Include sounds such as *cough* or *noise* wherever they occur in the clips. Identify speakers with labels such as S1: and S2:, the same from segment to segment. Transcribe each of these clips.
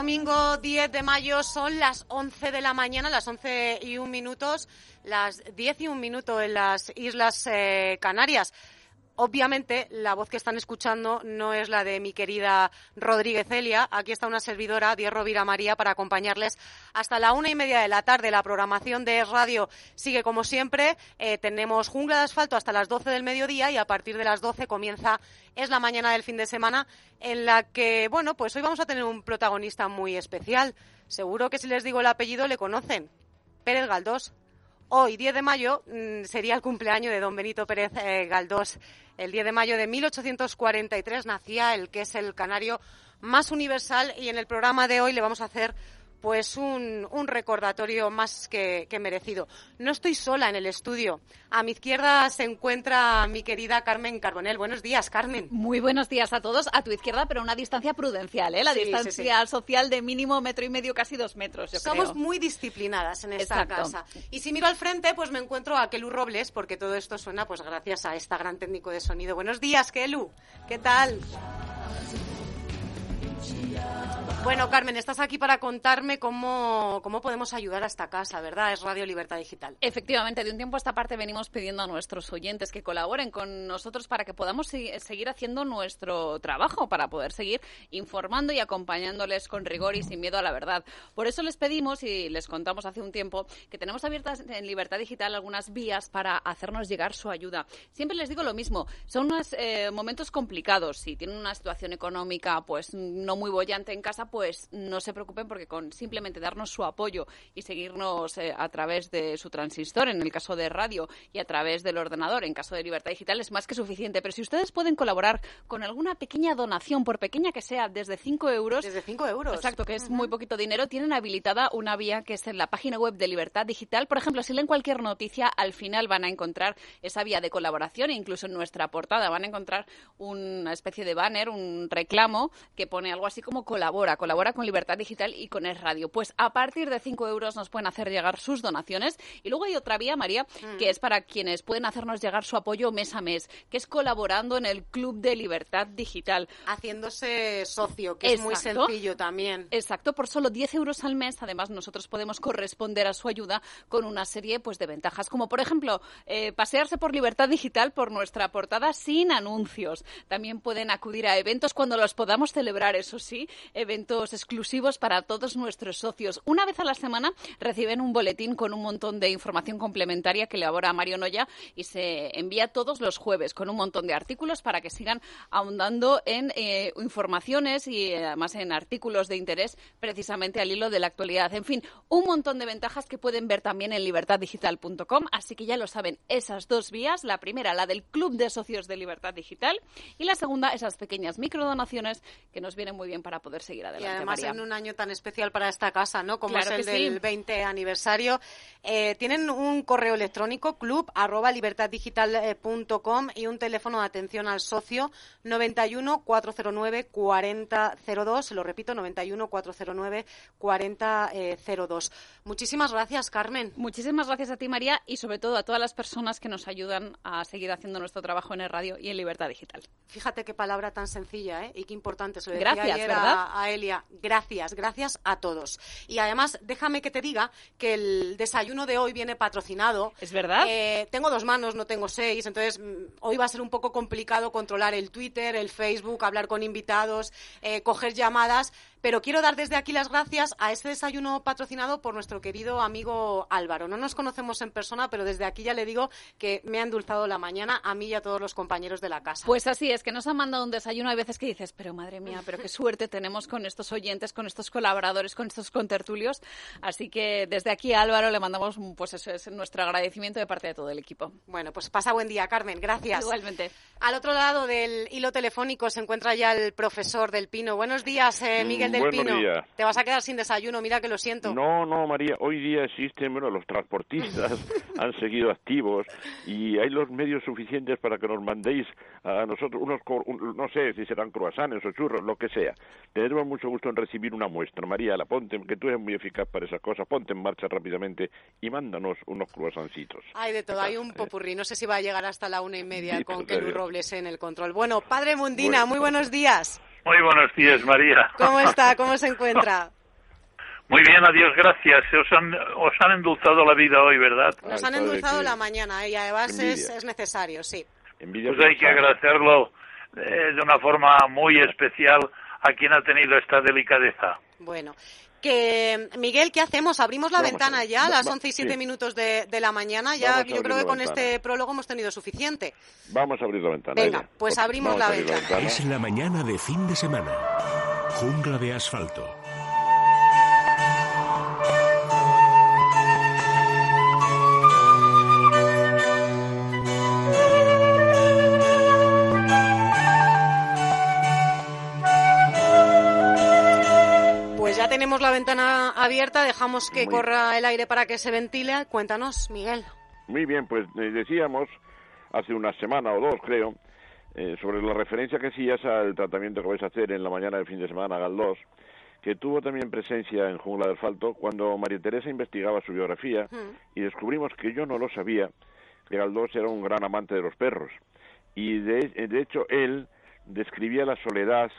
S1: Domingo 10 de mayo son las 11 de la mañana, las 11 y un minutos, las 10 y un minuto en las Islas eh, Canarias. Obviamente, la voz que están escuchando no es la de mi querida Rodríguez Celia. Aquí está una servidora, Diez Rovira María, para acompañarles hasta la una y media de la tarde. La programación de radio sigue como siempre. Eh, tenemos Jungla de Asfalto hasta las 12 del mediodía y a partir de las 12 comienza Es la mañana del fin de semana en la que, bueno, pues hoy vamos a tener un protagonista muy especial. Seguro que si les digo el apellido le conocen. Pérez Galdós. Hoy, 10 de mayo, mm, sería el cumpleaños de don Benito Pérez eh, Galdós. El 10 de mayo de 1843 nacía el que es el canario más universal y en el programa de hoy le vamos a hacer pues un, un recordatorio más que, que, merecido. No estoy sola en el estudio. A mi izquierda se encuentra mi querida Carmen Carbonel. Buenos días, Carmen.
S2: Muy buenos días a todos. A tu izquierda, pero una distancia prudencial, ¿eh? La
S1: Sí, sí,
S2: distancia
S1: sí.
S2: social de mínimo metro y medio, casi dos metros, yo
S1: Somos
S2: creo.
S1: muy disciplinadas en esta
S2: Exacto.
S1: casa. Y si miro al frente, pues me encuentro a Kelu Robles, porque todo esto suena pues gracias a esta gran técnico de sonido. Buenos días, Kelu. ¿Qué tal? Bueno, Carmen, estás aquí para contarme cómo, cómo podemos ayudar a esta casa, ¿verdad? Es Radio Libertad Digital.
S2: Efectivamente, de un tiempo a esta parte venimos pidiendo a nuestros oyentes que colaboren con nosotros para que podamos se- seguir haciendo nuestro trabajo, para poder seguir informando y acompañándoles con rigor y sin miedo a la verdad. Por eso les pedimos y les contamos hace un tiempo que tenemos abiertas en Libertad Digital algunas vías para hacernos llegar su ayuda. Siempre les digo lo mismo, son unos eh, momentos complicados. Si tienen una situación económica pues no muy bollante en casa, pues no se preocupen porque con simplemente darnos su apoyo y seguirnos eh, a través de su transistor, en el caso de radio, y a través del ordenador, en caso de Libertad Digital, es más que suficiente. Pero si ustedes pueden colaborar con alguna pequeña donación, por pequeña que sea, desde 5 euros,
S1: Desde 5 euros.
S2: Exacto, que es muy poquito dinero. Tienen habilitada una vía que es en la página web de Libertad Digital. Por ejemplo, si leen cualquier noticia, al final van a encontrar esa vía de colaboración e incluso en nuestra portada van a encontrar una especie de banner, un reclamo que pone algo así como colabora, colabora con Libertad Digital y con Es Radio. Pues a partir de 5 euros nos pueden hacer llegar sus donaciones. Y luego hay otra vía, María, que es para quienes pueden hacernos llegar su apoyo mes a mes, que es colaborando en el Club de Libertad Digital.
S1: Haciéndose socio, que es muy sencillo también.
S2: Exacto, por solo 10 euros al mes, además, nosotros podemos corresponder a su ayuda con una serie pues, de ventajas, como por ejemplo, eh, pasearse por Libertad Digital por nuestra portada sin anuncios. También pueden acudir a eventos cuando los podamos celebrar, eso sí, eventos exclusivos para todos nuestros socios. Una vez a la semana reciben un boletín con un montón de información complementaria que elabora Mario Noya y se envía todos los jueves con un montón de artículos para que sigan ahondando en eh, informaciones y eh, además en artículos de interés precisamente al hilo de la actualidad. En fin, un montón de ventajas que pueden ver también en libertaddigital.com. Así que ya lo saben, esas dos vías. La primera, la del Club de Socios de Libertad Digital. Y la segunda, esas pequeñas microdonaciones que nos vienen muy bien para poder seguir
S1: Y
S2: adelante.
S1: además
S2: María.
S1: en un año tan especial para esta casa, ¿no? Como
S2: Claro
S1: es el
S2: que sí.
S1: del 20 aniversario. Eh, tienen un correo electrónico club arroba libertaddigital.com y un teléfono de atención al socio 91 409 4002. Se lo repito, 91 409 4002. Muchísimas gracias, Carmen.
S2: Muchísimas gracias a ti, María, y sobre todo a todas las personas que nos ayudan a seguir haciendo nuestro trabajo en el radio y en Libertad Digital.
S1: Fíjate qué palabra tan sencilla ¿eh? y qué importante. Se lo decía
S2: Gracias,
S1: ayer
S2: ¿verdad?
S1: A, a Elia. Gracias, gracias a todos. Y además, déjame que te diga que el desayuno de hoy viene patrocinado.
S2: ¿Es verdad?
S1: Eh, tengo dos manos, no tengo seis, entonces mm, hoy va a ser un poco complicado controlar el Twitter, el Facebook, hablar con invitados, eh, coger llamadas. Pero quiero dar desde aquí las gracias a este desayuno patrocinado por nuestro querido amigo Álvaro. No nos conocemos en persona, pero desde aquí ya le digo que me ha endulzado la mañana a mí y a todos los compañeros de la casa.
S2: Pues así es, que nos ha mandado un desayuno. Hay veces que dices, pero madre mía, pero qué suerte tenemos con estos oyentes, con estos colaboradores, con estos contertulios. Así que desde aquí a Álvaro le mandamos, pues eso es nuestro agradecimiento de parte de todo el equipo.
S1: Bueno, pues pasa buen día, Carmen. Gracias.
S2: Igualmente.
S1: Al otro lado del hilo telefónico se encuentra ya el profesor del Pino. Buenos días, eh, Miguel del
S3: Buenos
S1: Pino.
S3: días.
S1: Te vas a quedar sin desayuno, mira que lo siento.
S3: No, no, María, hoy día existen, bueno, los transportistas *laughs* han seguido activos y hay los medios suficientes para que nos mandéis a nosotros unos, un- no sé si serán croissants o churros, lo que sea. Tendremos mucho gusto en recibir una muestra. María, la ponte, que tú eres muy eficaz para esas cosas, ponte en marcha rápidamente y mándanos unos croissancitos.
S1: Hay de todo, hay un
S3: Eh,
S1: popurrí. No sé si va a llegar hasta la una y media
S3: Sí,
S1: con
S3: pues,
S1: En el control. Bueno, padre Mundina, muy buenos días.
S4: Muy buenos días, María.
S1: ¿Cómo *laughs* está? ¿Cómo se encuentra?
S4: Muy bien, adiós, gracias. Os han, os han endulzado la vida hoy, ¿verdad?
S1: Nos
S3: Ay,
S1: han endulzado la mañana ¿eh? y además es, es necesario, sí.
S3: Envidia
S4: Pues hay que agradecerlo eh, de una forma muy especial a quien ha tenido esta delicadeza.
S1: Bueno, que Miguel, ¿qué hacemos? ¿Abrimos la
S3: Vamos
S1: ventana ya a las 11 y 7
S3: sí.
S1: minutos de, de la mañana? Ya
S3: Vamos
S1: yo creo que
S3: la
S1: con
S3: ventana.
S1: este prólogo hemos tenido suficiente.
S3: Vamos a abrir la ventana.
S1: Venga,
S3: ella.
S1: pues abrimos la
S3: a abrir
S1: ventana.
S5: Es la mañana de fin de semana. Jungla de asfalto.
S1: Tenemos la ventana abierta, dejamos que
S3: Muy
S1: corra el aire para que se ventile. Cuéntanos, Miguel.
S3: Muy bien, pues eh, decíamos hace una semana o dos, creo, eh, sobre la referencia que hacías al tratamiento que vais a hacer en la mañana del fin de semana, Galdós, que tuvo también presencia en Jungla de Asfalto cuando María Teresa investigaba su biografía
S1: Mm.
S3: y descubrimos que yo no lo sabía, que Galdós era un gran amante de los perros. Y de, de hecho él describía la soledad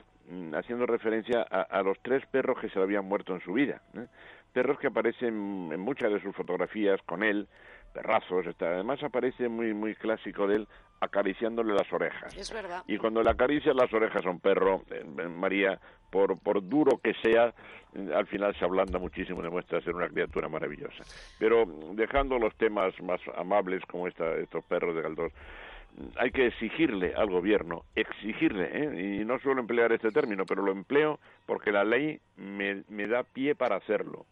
S3: haciendo referencia a, a los tres perros que se le habían muerto en su vida. ¿eh? Perros que aparecen en muchas de sus fotografías con él, perrazos, está. además aparece muy muy clásico de él acariciándole las orejas.
S1: Es verdad.
S3: Y cuando le acaricias las orejas a un perro, eh, María, por, por duro que sea, eh, al final se ablanda muchísimo, demuestra ser una criatura maravillosa. Pero mm, dejando los temas más amables como esta, estos perros de Galdós, mm, hay que exigirle al gobierno, exigirle, ¿eh? y no suelo emplear este término, pero lo empleo porque la ley me, me da pie para hacerlo.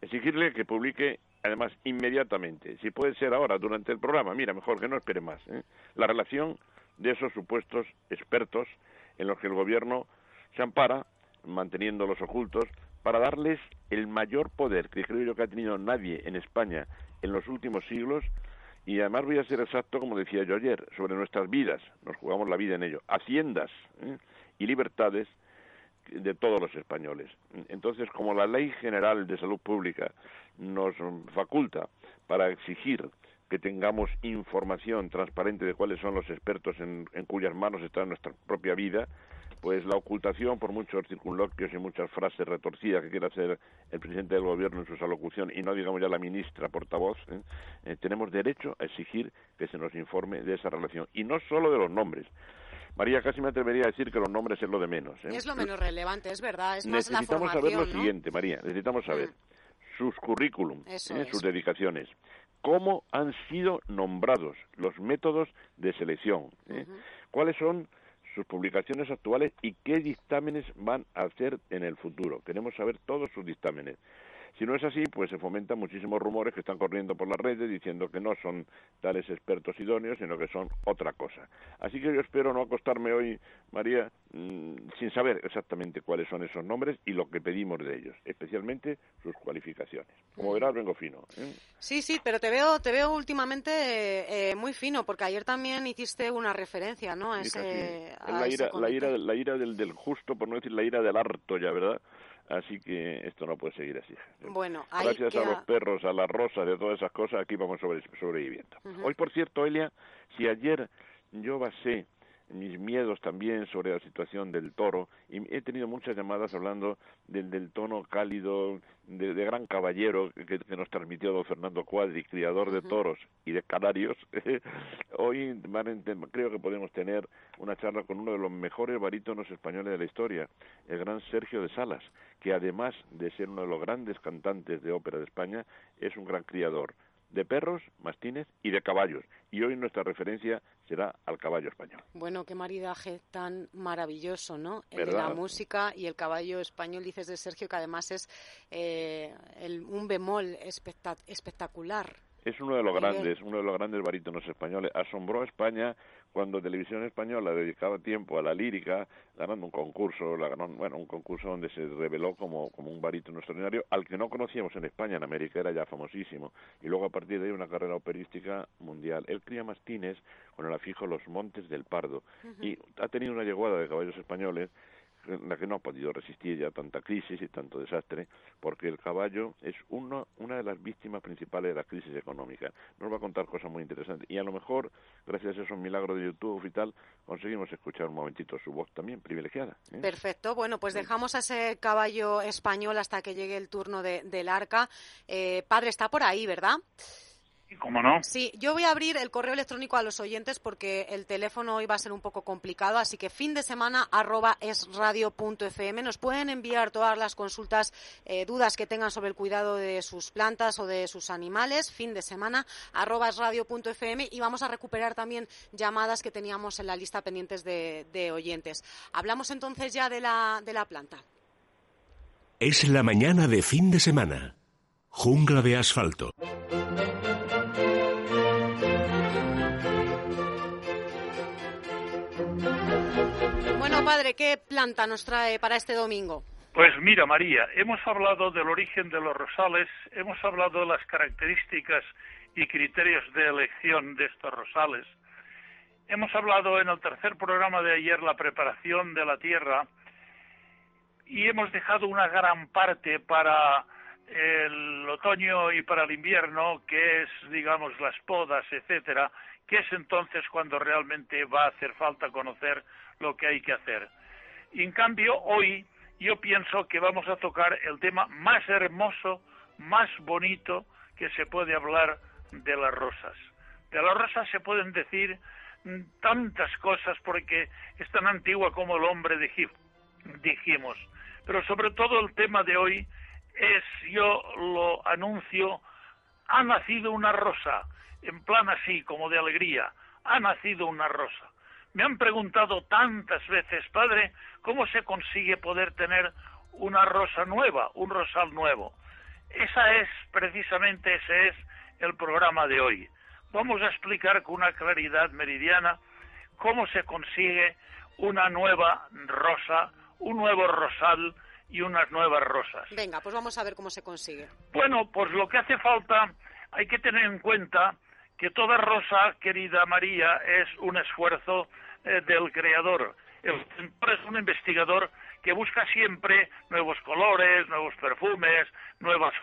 S3: Exigirle que publique, además, inmediatamente, si puede ser ahora, durante el programa, mira, mejor que no espere más, ¿eh? la relación de esos supuestos expertos en los que el gobierno se ampara, manteniéndolos ocultos, para darles el mayor poder que creo yo que ha tenido nadie en España en los últimos siglos, y además voy a ser exacto, como decía yo ayer, sobre nuestras vidas, nos jugamos la vida en ello, haciendas ¿eh? y libertades de todos los españoles. Entonces, como la Ley General de Salud Pública nos faculta para exigir que tengamos información transparente de cuáles son los expertos en, en cuyas manos está nuestra propia vida, pues la ocultación por muchos circunloquios y muchas frases retorcidas que quiere hacer el presidente del gobierno en su alocución y no digamos ya la ministra portavoz, ¿eh? Eh, tenemos derecho a exigir que se nos informe de esa relación y no solo de los nombres. María, casi me atrevería a decir que los nombres es lo de menos. ¿eh?
S1: Es lo menos relevante, es verdad. Es más
S3: necesitamos saber lo
S1: ¿no?
S3: siguiente, María. Necesitamos saber sus currículum, ¿eh? sus dedicaciones, cómo han sido nombrados, los métodos de selección, cuáles son sus publicaciones actuales y qué dictámenes van a hacer en el futuro. Queremos saber todos sus dictámenes. Si no es así, pues se fomentan muchísimos rumores que están corriendo por las redes diciendo que no son tales expertos idóneos, sino que son otra cosa. Así que yo espero no acostarme hoy, María, mm, sin saber exactamente cuáles son esos nombres y lo que pedimos de ellos, especialmente sus cualificaciones. Como verás, vengo fino. ¿eh?
S1: Sí, sí, pero te veo, te veo últimamente eh, eh, muy fino, porque ayer también hiciste una referencia, ¿no? A ese, a
S3: la
S1: ese
S3: ira, la ira, la ira del, del justo, por no decir la ira del harto ya, ¿verdad? Así que esto no puede seguir así.
S1: Bueno,
S3: Gracias a los perros, a las rosas, de todas esas cosas, aquí vamos sobre, sobreviviendo. Hoy, por cierto, Elia, si ayer yo basé mis miedos también sobre la situación del toro y he tenido muchas llamadas hablando del, del tono cálido de, gran caballero que, nos transmitió don Fernando Cuadri, criador de toros y de canarios. *laughs* Hoy creo que podemos tener una charla con uno de los mejores barítonos españoles de la historia, el gran Sergio de Salas, que además de ser uno de los grandes cantantes de ópera de España, es un gran criador de perros, mastines y de caballos. Y hoy nuestra referencia será al caballo español.
S1: Bueno, qué maridaje tan maravilloso, ¿no? El de la música y el caballo español, dices de Sergio, que además es eh, un bemol espectacular.
S3: Es uno de los grandes, uno de los grandes barítonos españoles. Asombró a España cuando Televisión Española dedicaba tiempo a la lírica, ganando un concurso, la ganó, bueno, un concurso donde se reveló como, como un barítono extraordinario, al que no conocíamos en España, en América era ya famosísimo. Y luego a partir de ahí una carrera operística mundial. Él cría mastines con el afijo Los Montes del Pardo. Y ha tenido una yeguada de caballos españoles la que no ha podido resistir ya tanta crisis y tanto desastre, porque el caballo es uno, una de las víctimas principales de la crisis económica. Nos va a contar cosas muy interesantes y a lo mejor, gracias a esos milagros de YouTube y tal, conseguimos escuchar un momentito su voz también privilegiada.
S1: ¿eh? Perfecto, bueno, pues dejamos a ese caballo español hasta que llegue el turno de, del arca. Eh, padre, está por ahí, ¿verdad?
S4: ¿Cómo no?
S1: Sí, yo voy a abrir el correo electrónico a los oyentes porque el teléfono hoy va a ser un poco complicado, así que fin de semana arroba esradio.fm. Nos pueden enviar todas las consultas, eh, dudas que tengan sobre el cuidado de sus plantas o de sus animales. Fin de semana arroba esradio.fm y vamos a recuperar también llamadas que teníamos en la lista pendientes de, de oyentes. Hablamos entonces ya de la, de la planta.
S5: Es la mañana de fin de semana. Jungla de asfalto.
S1: Bueno, padre, ¿qué planta nos trae para este domingo?
S4: Pues mira, María, hemos hablado del origen de los rosales, hemos hablado de las características y criterios de elección de estos rosales. Hemos hablado en el tercer programa de ayer la preparación de la tierra y hemos dejado una gran parte para el otoño y para el invierno, que es, digamos, las podas, etcétera, que es entonces cuando realmente va a hacer falta conocer lo que hay que hacer. Y en cambio, hoy yo pienso que vamos a tocar el tema más hermoso, más bonito que se puede hablar de las rosas. De las rosas se pueden decir tantas cosas porque es tan antigua como el hombre dijimos. Pero sobre todo el tema de hoy es, yo lo anuncio, ha nacido una rosa, en plan así como de alegría, ha nacido una rosa. Me han preguntado tantas veces, padre, ¿cómo se consigue poder tener una rosa nueva, un rosal nuevo? Esa es, precisamente ese es el programa de hoy. Vamos a explicar con una claridad meridiana cómo se consigue una nueva rosa, un nuevo rosal y unas nuevas rosas.
S1: Venga, pues vamos a ver cómo se consigue.
S4: Bueno, pues lo que hace falta, hay que tener en cuenta que toda rosa, querida María, es un esfuerzo eh, del creador. El pintor es un investigador que busca siempre nuevos colores, nuevos perfumes, nuevas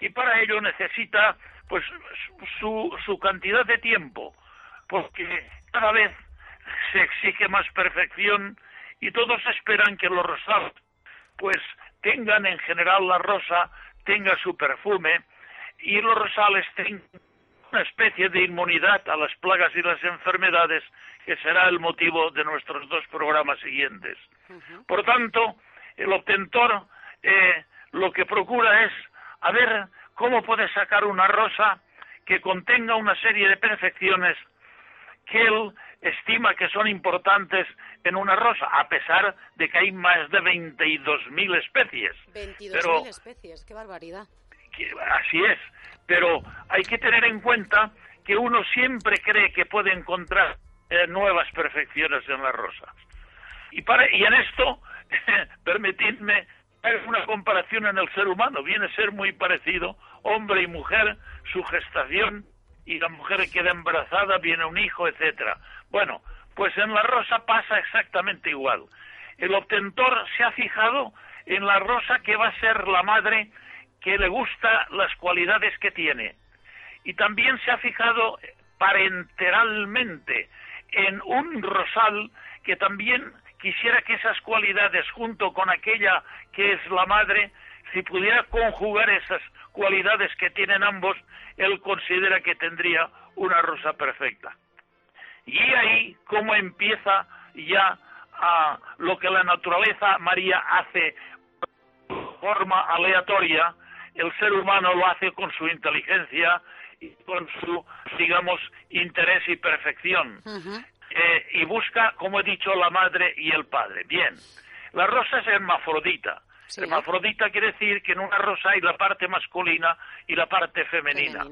S4: y para ello necesita pues su, su cantidad de tiempo, porque cada vez se exige más perfección y todos esperan que los rosales pues tengan en general la rosa tenga su perfume y los rosales tengan una especie de inmunidad a las plagas y las enfermedades que será el motivo de nuestros dos programas siguientes. Por tanto, el obtentor eh, lo que procura es a ver cómo puede sacar una rosa que contenga una serie de perfecciones que él estima que son importantes en una rosa, a pesar de que hay más de 22.000 especies.
S1: 22.000 especies, qué barbaridad.
S4: así es, pero hay que tener en cuenta que uno siempre cree que puede encontrar nuevas perfecciones en las rosas. Y, para, y en esto, *laughs* permitidme una comparación en el ser humano. Viene a ser muy parecido, hombre y mujer, su gestación, y la mujer queda embarazada, viene un hijo, etcétera. Bueno, pues en la rosa pasa exactamente igual. El obtentor se ha fijado en la rosa que va a ser la madre que le gusta las cualidades que tiene. Y también se ha fijado parenteralmente en un rosal que también quisiera que esas cualidades, junto con aquella que es la madre, si pudiera conjugar esas cualidades que tienen ambos, él considera que tendría una rosa perfecta. Y ahí cómo empieza ya a lo que la naturaleza María hace de forma aleatoria, el ser humano lo hace con su inteligencia y con su, digamos, interés y perfección. Eh, y busca, como he dicho, la madre y el padre. Bien, la rosa es hermafrodita. Hermafrodita quiere decir que en una rosa hay la parte masculina y la parte femenina.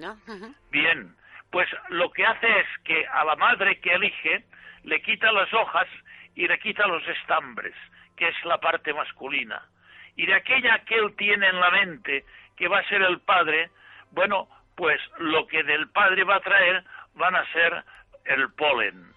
S4: Bien, pues lo que hace es que a la madre que elige le quita las hojas y le quita los estambres, que es la parte masculina. Y de aquella que él tiene en la mente, que va a ser el padre, bueno, pues lo que del padre va a traer van a ser el polen.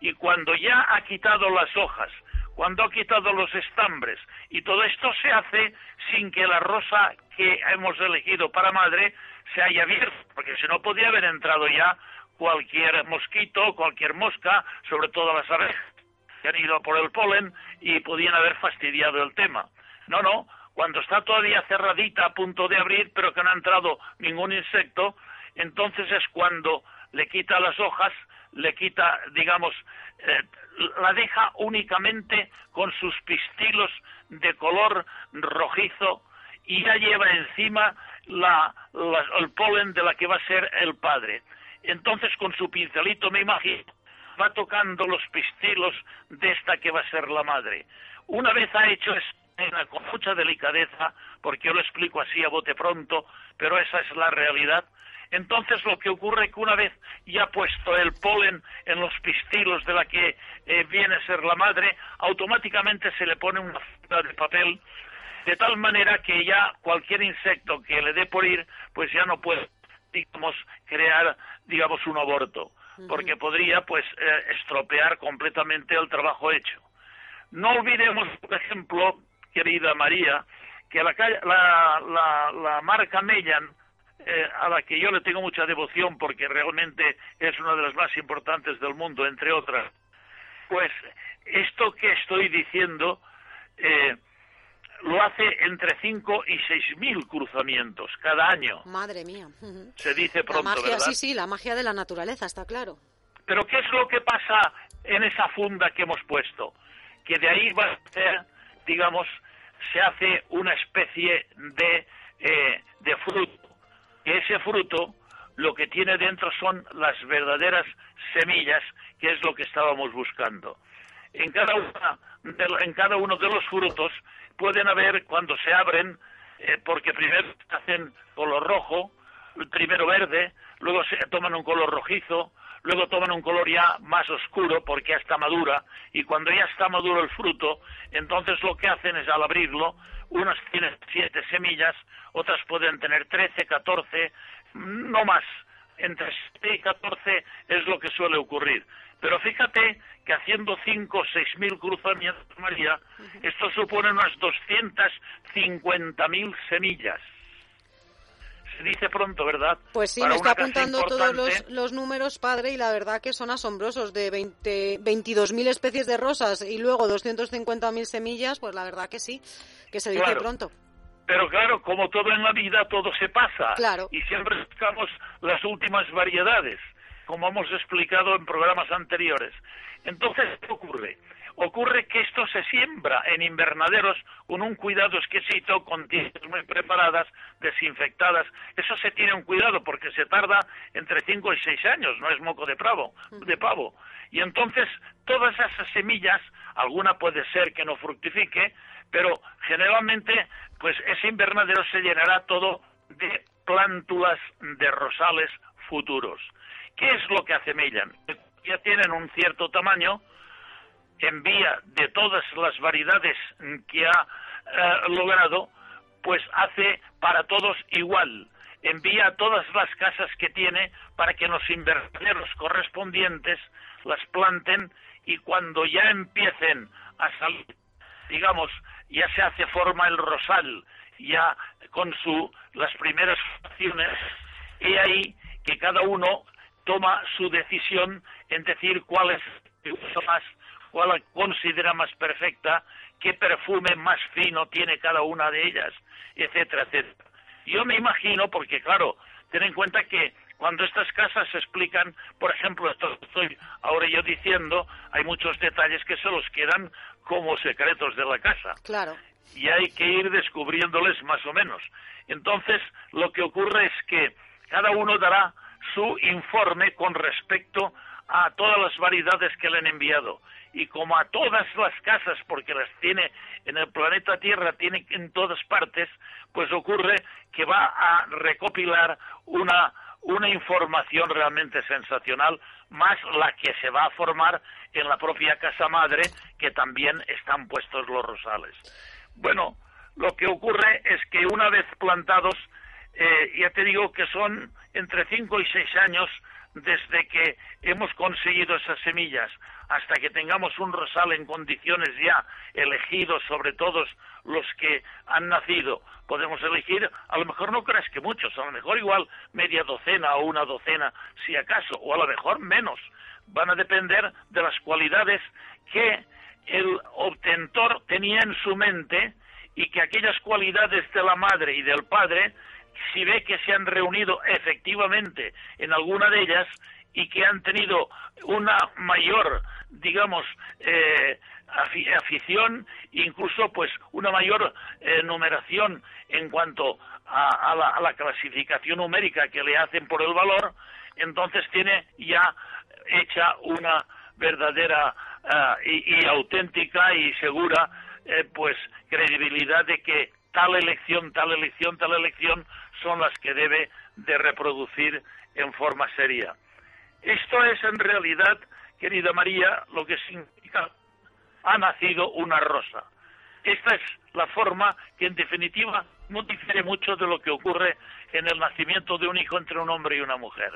S4: Y cuando ya ha quitado las hojas, cuando ha quitado los estambres, y todo esto se hace sin que la rosa que hemos elegido para madre se haya abierto, porque si no podía haber entrado ya cualquier mosquito, cualquier mosca, sobre todo las abejas, que han ido por el polen y podían haber fastidiado el tema. No, no, cuando está todavía cerradita a punto de abrir, pero que no ha entrado ningún insecto, entonces es cuando le quita las hojas, le quita, digamos, eh, la deja únicamente con sus pistilos de color rojizo y ya lleva encima el polen de la que va a ser el padre. Entonces con su pincelito, me imagino, va tocando los pistilos de esta que va a ser la madre. Una vez ha hecho esto con mucha delicadeza, porque yo lo explico así a bote pronto, pero esa es la realidad, entonces lo que ocurre es que una vez ya puesto el polen en los pistilos de la que eh, viene a ser la madre, automáticamente se le pone una cinta de papel de tal manera que ya cualquier insecto que le dé por ir, pues ya no puede, digamos, crear, digamos, un aborto, porque podría, pues, eh, estropear completamente el trabajo hecho. No olvidemos, por ejemplo, querida María, que la, la, la marca Mellan eh, a la que yo le tengo mucha devoción porque realmente es una de las más importantes del mundo, entre otras, pues esto que estoy diciendo eh, lo hace entre 5 y 6 mil cruzamientos cada año.
S1: Madre mía. *laughs*
S4: Se dice pronto,
S1: la magia,
S4: ¿verdad?
S1: Sí, sí, la magia de la naturaleza, está claro.
S4: Pero ¿qué es lo que pasa en esa funda que hemos puesto? Que de ahí va a ser, digamos, se hace una especie de, eh, de fruto ese fruto lo que tiene dentro son las verdaderas semillas, que es lo que estábamos buscando. En cada, en cada uno de los frutos pueden haber, cuando se abren, eh, porque primero hacen color rojo, primero verde, luego se toman un color rojizo, luego toman un color ya más oscuro porque ya está madura, y cuando ya está maduro el fruto, entonces lo que hacen es al abrirlo, unas tienen siete semillas, otras pueden tener trece, catorce, no más. Entre siete y catorce es lo que suele ocurrir. Pero fíjate que haciendo cinco o seis mil cruzamientos, María, esto supone unas doscientas cincuenta mil semillas se dice pronto, ¿verdad?
S1: Pues sí, me está apuntando todos los, los, números, padre, y la verdad que son asombrosos. De 20, 22.000 especies de rosas y luego 250.000 semillas, pues la verdad que sí, que se dice pronto.
S4: Pero claro, como todo en la vida, todo se pasa.
S1: Claro.
S4: Y siempre buscamos las últimas variedades, como hemos explicado en programas anteriores. Entonces, ¿qué ocurre? Ocurre que esto se siembra en invernaderos con un cuidado exquisito, con tierras muy preparadas, desinfectadas. Eso se tiene un cuidado porque se tarda entre 5 y 6 años, no es moco de pavo, de pavo. Y entonces todas esas semillas, alguna puede ser que no fructifique, pero generalmente pues ese invernadero se llenará todo de plántulas de rosales futuros. ¿Qué es lo que hace? Ya tienen un cierto tamaño, envía de todas las variedades que ha eh, logrado, pues hace para todos igual. Envía a todas las casas que tiene para que los invernaderos correspondientes las planten y cuando ya empiecen a salir, digamos, ya se hace forma el rosal, ya con su las primeras acciones, y ahí que cada uno toma su decisión en decir cuál es más, cuál considera más perfecta, qué perfume más fino tiene cada una de ellas, etcétera, etcétera. Yo me imagino, porque claro, ten en cuenta que cuando estas casas se explican, por ejemplo, esto estoy ahora yo diciendo, hay muchos detalles que se los quedan como secretos de la casa.
S1: Claro.
S4: Y hay que ir descubriéndoles más o menos. Entonces, lo que ocurre es que cada uno dará su informe con respecto a todas las variedades que le han enviado. Y como a todas las casas, porque las tiene en el planeta Tierra, tiene en todas partes, pues ocurre que va a recopilar una, una información realmente sensacional, más la que se va a formar en la propia casa madre, que también están puestos los rosales. Bueno, lo que ocurre es que una vez plantados, eh, ya te digo que son entre cinco y seis años desde que hemos conseguido esas semillas hasta que tengamos un rosal en condiciones ya elegidos sobre todos los que han nacido, podemos elegir, a lo mejor no creas que muchos, a lo mejor igual media docena o una docena, si acaso, o a lo mejor menos. Van a depender de las cualidades que el obtentor tenía en su mente y que aquellas cualidades de la madre y del padre si ve que se han reunido efectivamente en alguna de ellas y que han tenido una mayor, digamos, eh, afición, incluso pues una mayor eh, numeración en cuanto a, la, clasificación numérica que le hacen por el valor, entonces tiene ya hecha una verdadera eh, y, auténtica y segura pues credibilidad de que tal elección, tal elección, tal elección son las que debe de reproducir en forma seria. Esto es en realidad, querida María, lo que significa ha nacido una rosa. Esta es la forma que en definitiva no difiere mucho de lo que ocurre en el nacimiento de un hijo entre un hombre y una mujer.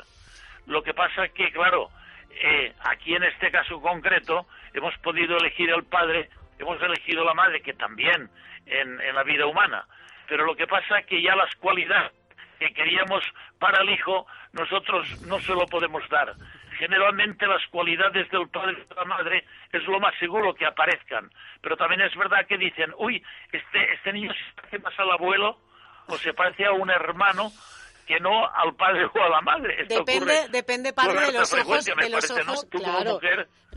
S4: Lo que pasa que, claro, eh, aquí en este caso concreto hemos podido elegir el padre, hemos elegido la madre, que también en la vida humana, pero lo que pasa es que ya las cualidades que queríamos para el hijo, nosotros no se lo podemos dar. Generalmente las cualidades del padre y de la madre es lo más seguro que aparezcan, pero también es verdad que dicen, uy, este, este niño se parece más al abuelo o se parece a un hermano que no al padre o a la madre.
S1: depende, depende padre de los ojos, de los ojos, claro.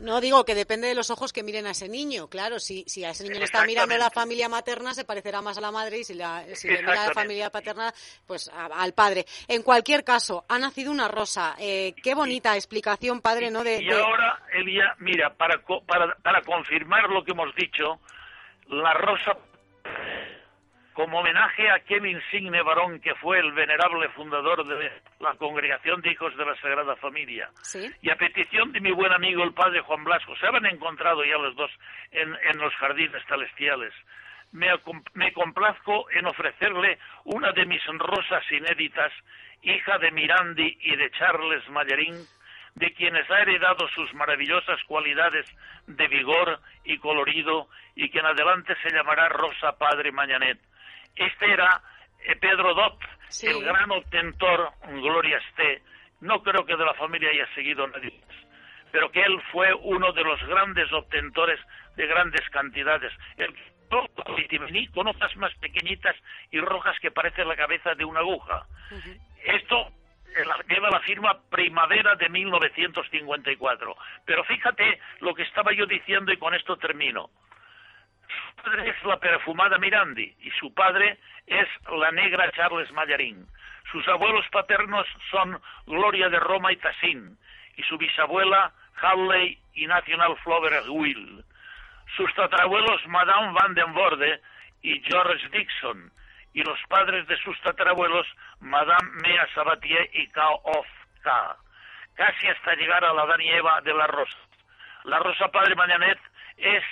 S1: No digo que depende de los ojos que miren a ese niño, claro. Si, si a ese niño le está mirando la familia materna, se parecerá más a la madre y si, la, si le mira a la familia paterna, pues al padre. En cualquier caso, ha nacido una rosa. Eh, qué bonita explicación, padre, ¿no? De,
S4: y ahora, Elia, mira, para, para, para confirmar lo que hemos dicho, la rosa como homenaje a aquel insigne varón que fue el venerable fundador de la Congregación de Hijos de la Sagrada Familia. Y a petición de mi buen amigo el padre Juan Blasco, se habían encontrado ya los dos en, los jardines celestiales. Me, me complazco en ofrecerle una de mis rosas inéditas, hija de Mirandi y de Charles Mayerín, de quienes ha heredado sus maravillosas cualidades de vigor y colorido y que en adelante se llamará Rosa Padre Mañanet este era eh, Pedro Dot, el gran obtentor, gloria esté, no creo que de la familia haya seguido nadie más, pero que él fue uno de los grandes obtentores de grandes cantidades. El con hojas más pequeñitas y rojas que parece la cabeza de una aguja. Esto eh, lleva la firma Primavera de 1954. Pero fíjate lo que estaba yo diciendo y con esto termino. Su padre es la perfumada Mirandi y su padre es la negra Charles Mallarín. Sus abuelos paternos son Gloria de Roma y Tassin y su bisabuela Halley y National Flower Will. Sus tatarabuelos Madame Van den Borde y George Dixon y los padres de sus tatarabuelos Madame Mea Sabatier y Cao of Ka, casi hasta llegar a la Danieva de la Rosa. La Rosa Padre Mañanet es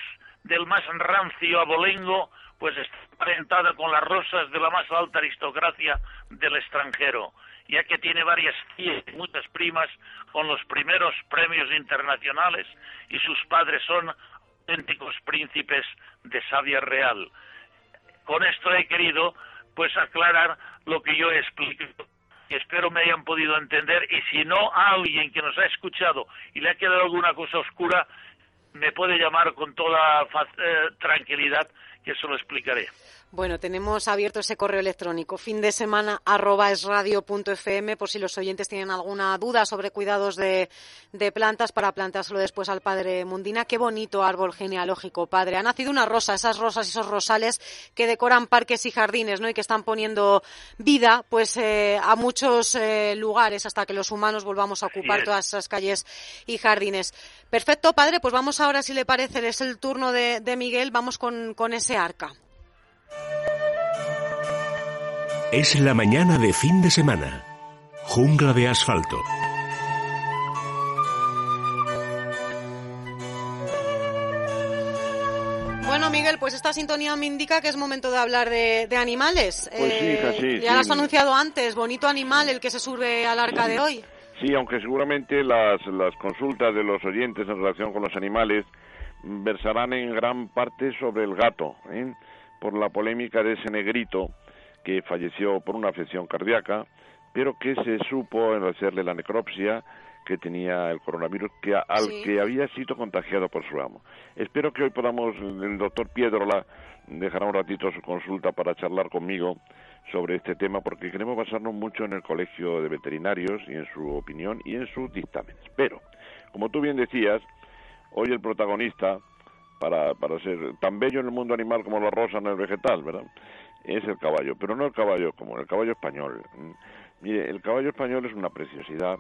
S4: del más rancio abolengo, pues está emparentada con las rosas de la más alta aristocracia del extranjero, ya que tiene varias y muchas primas con los primeros premios internacionales y sus padres son auténticos príncipes de sabia real. Con esto he querido pues aclarar lo que yo he explicado Espero me hayan podido entender y si no, a alguien que nos ha escuchado y le ha quedado alguna cosa oscura, me puede llamar con toda eh, tranquilidad que eso lo explicaré.
S1: Bueno, tenemos abierto ese correo electrónico, fin de semana arroba esradio.fm, por si los oyentes tienen alguna duda sobre cuidados de, plantas para plantárselo después al padre Mundina. Qué bonito árbol genealógico, padre. Ha nacido una rosa, esas rosas y esos rosales que decoran parques y jardines, ¿no? Y que están poniendo vida, pues, eh, a muchos eh, lugares hasta que los humanos volvamos a ocupar todas esas calles y jardines. Perfecto, padre, pues vamos ahora, si le parece, es el turno de, Miguel, vamos con, con ese arca.
S5: Es la mañana de fin de semana. Jungla de asfalto.
S1: Bueno, Miguel, pues esta sintonía me indica que es momento de hablar de, animales.
S3: Pues sí, hija, sí,
S1: ya lo has anunciado antes, bonito animal el que se sube al arca de hoy.
S3: Sí, aunque seguramente las, las consultas de los oyentes en relación con los animales versarán en gran parte sobre el gato. ¿eh? Por la polémica de ese negrito que falleció por una afección cardíaca, pero que se supo en hacerle la necropsia que tenía el coronavirus que al que había sido contagiado por su amo. Espero que hoy podamos, el doctor Piedrola dejará un ratito su consulta para charlar conmigo sobre este tema porque queremos basarnos mucho en el colegio de veterinarios y en su opinión y en sus dictámenes. Pero, como tú bien decías, hoy el protagonista para, para ser tan bello en el mundo animal como la rosa en el vegetal, ¿verdad? Es el caballo, pero no el caballo como el caballo español. Mire, el caballo español es una preciosidad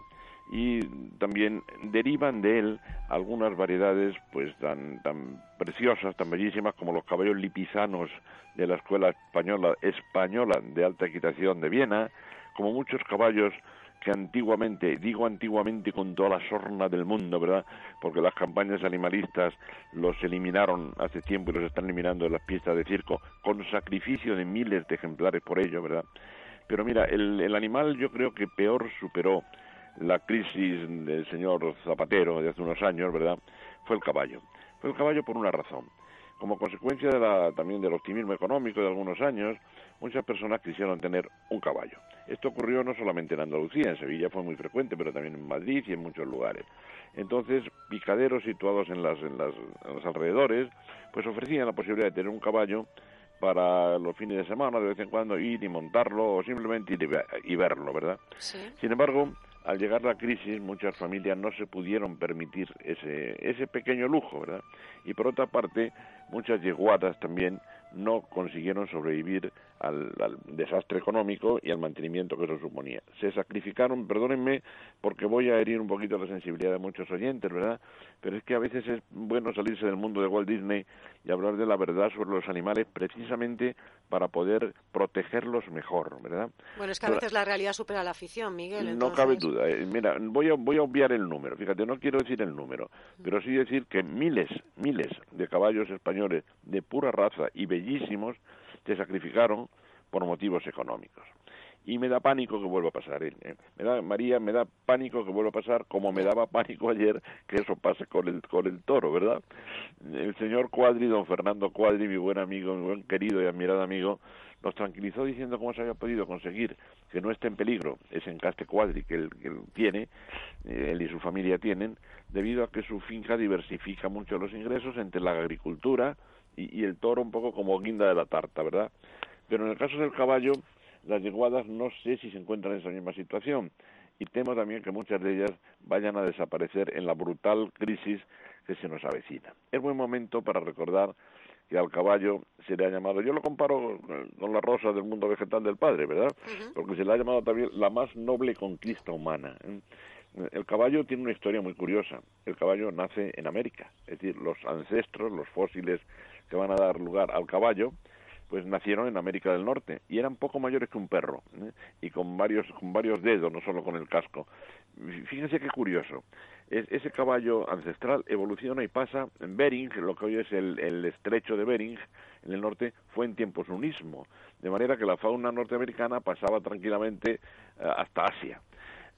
S3: y también derivan de él algunas variedades pues tan tan preciosas, tan bellísimas como los caballos lipizanos de la escuela española española de alta equitación de Viena, como muchos caballos que antiguamente, digo antiguamente con toda la sorna del mundo, ¿verdad? Porque las campañas animalistas los eliminaron hace tiempo y los están eliminando de las pistas de circo, con sacrificio de miles de ejemplares por ello, ¿verdad? Pero mira, el, el animal yo creo que peor superó la crisis del señor Zapatero de hace unos años, ¿verdad? Fue el caballo. Fue el caballo por una razón. Como consecuencia de la, también del optimismo económico de algunos años, muchas personas quisieron tener un caballo. Esto ocurrió no solamente en Andalucía, en Sevilla fue muy frecuente, pero también en Madrid y en muchos lugares. Entonces, picaderos situados en, las, en, las, los alrededores, pues ofrecían la posibilidad de tener un caballo para los fines de semana, de vez en cuando ir y montarlo o simplemente ir y verlo, ¿verdad? Sin embargo, al llegar la crisis, muchas familias no se pudieron permitir ese, ese pequeño lujo, ¿verdad? Y por otra parte, muchas yeguadas también no consiguieron sobrevivir al, desastre económico y al mantenimiento que eso suponía. Se sacrificaron, perdónenme, porque voy a herir un poquito la sensibilidad de muchos oyentes, ¿verdad? Pero es que a veces es bueno salirse del mundo de Walt Disney y hablar de la verdad sobre los animales precisamente para poder protegerlos mejor, ¿verdad?
S1: Bueno, es que a veces la realidad supera la ficción, Miguel.
S3: No cabe duda. Eh, mira, voy a, voy a obviar el número. Fíjate, no quiero decir el número, pero sí decir que miles, miles de caballos españoles de pura raza y bellísimos se sacrificaron por motivos económicos. Y me da pánico que vuelva a pasar. ¿eh? Me da, María, me da pánico que vuelva a pasar como me daba pánico ayer que eso pase con el, con el toro, ¿verdad? El señor Cuadri, don Fernando Cuadri, mi buen amigo, mi buen querido y admirado amigo, nos tranquilizó diciendo cómo se había podido conseguir que no esté en peligro ese encaste Cuadri que él, que él tiene, eh, él y su familia tienen, debido a que su finca diversifica mucho los ingresos entre la agricultura, y, el toro un poco como guinda de la tarta, ¿verdad? Pero en el caso del caballo, las yeguadas no sé si se encuentran en esa misma situación y temo también que muchas de ellas vayan a desaparecer en la brutal crisis que se nos avecina. Es buen momento para recordar que al caballo se le ha llamado, yo lo comparo con la rosa del mundo vegetal del padre, ¿verdad? Porque se le ha llamado también la más noble conquista humana. El caballo tiene una historia muy curiosa. El caballo nace en América, es decir, los ancestros, los fósiles que van a dar lugar al caballo, pues nacieron en América del Norte y eran poco mayores que un perro ¿eh? y con varios con varios dedos, no solo con el casco. Fíjense qué curioso. ese caballo ancestral evoluciona y pasa en Bering, lo que hoy es el, el, estrecho de Bering, en el norte, fue en tiempos unismo, de manera que la fauna norteamericana pasaba tranquilamente eh, hasta Asia.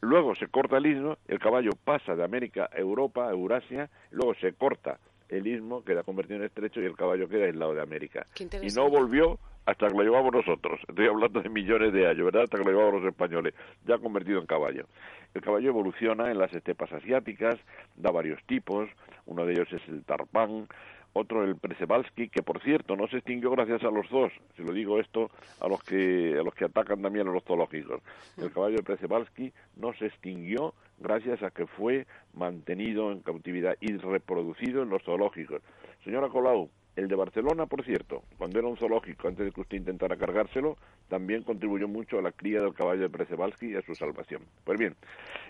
S3: Luego se corta el istmo, el caballo pasa de América a Europa, Eurasia, luego se corta el istmo queda convertido en estrecho y el caballo queda aislado de América. Y no volvió hasta que lo llevamos nosotros. Estoy hablando de millones de años, ¿verdad? Hasta que lo llevamos los españoles, ya convertido en caballo. El caballo evoluciona en las estepas asiáticas, da varios tipos, uno de ellos es el tarpán, otro el Przewalski, que por cierto no se extinguió gracias a los dos, se lo digo esto a los que a los que atacan también a los zoológicos. El caballo de Przewalski no se extinguió gracias a que fue mantenido en cautividad y reproducido en los zoológicos. Señora Colau, el de Barcelona, por cierto, cuando era un zoológico, antes de que usted intentara cargárselo, también contribuyó mucho a la cría del caballo de Przewalski y a su salvación. Pues bien,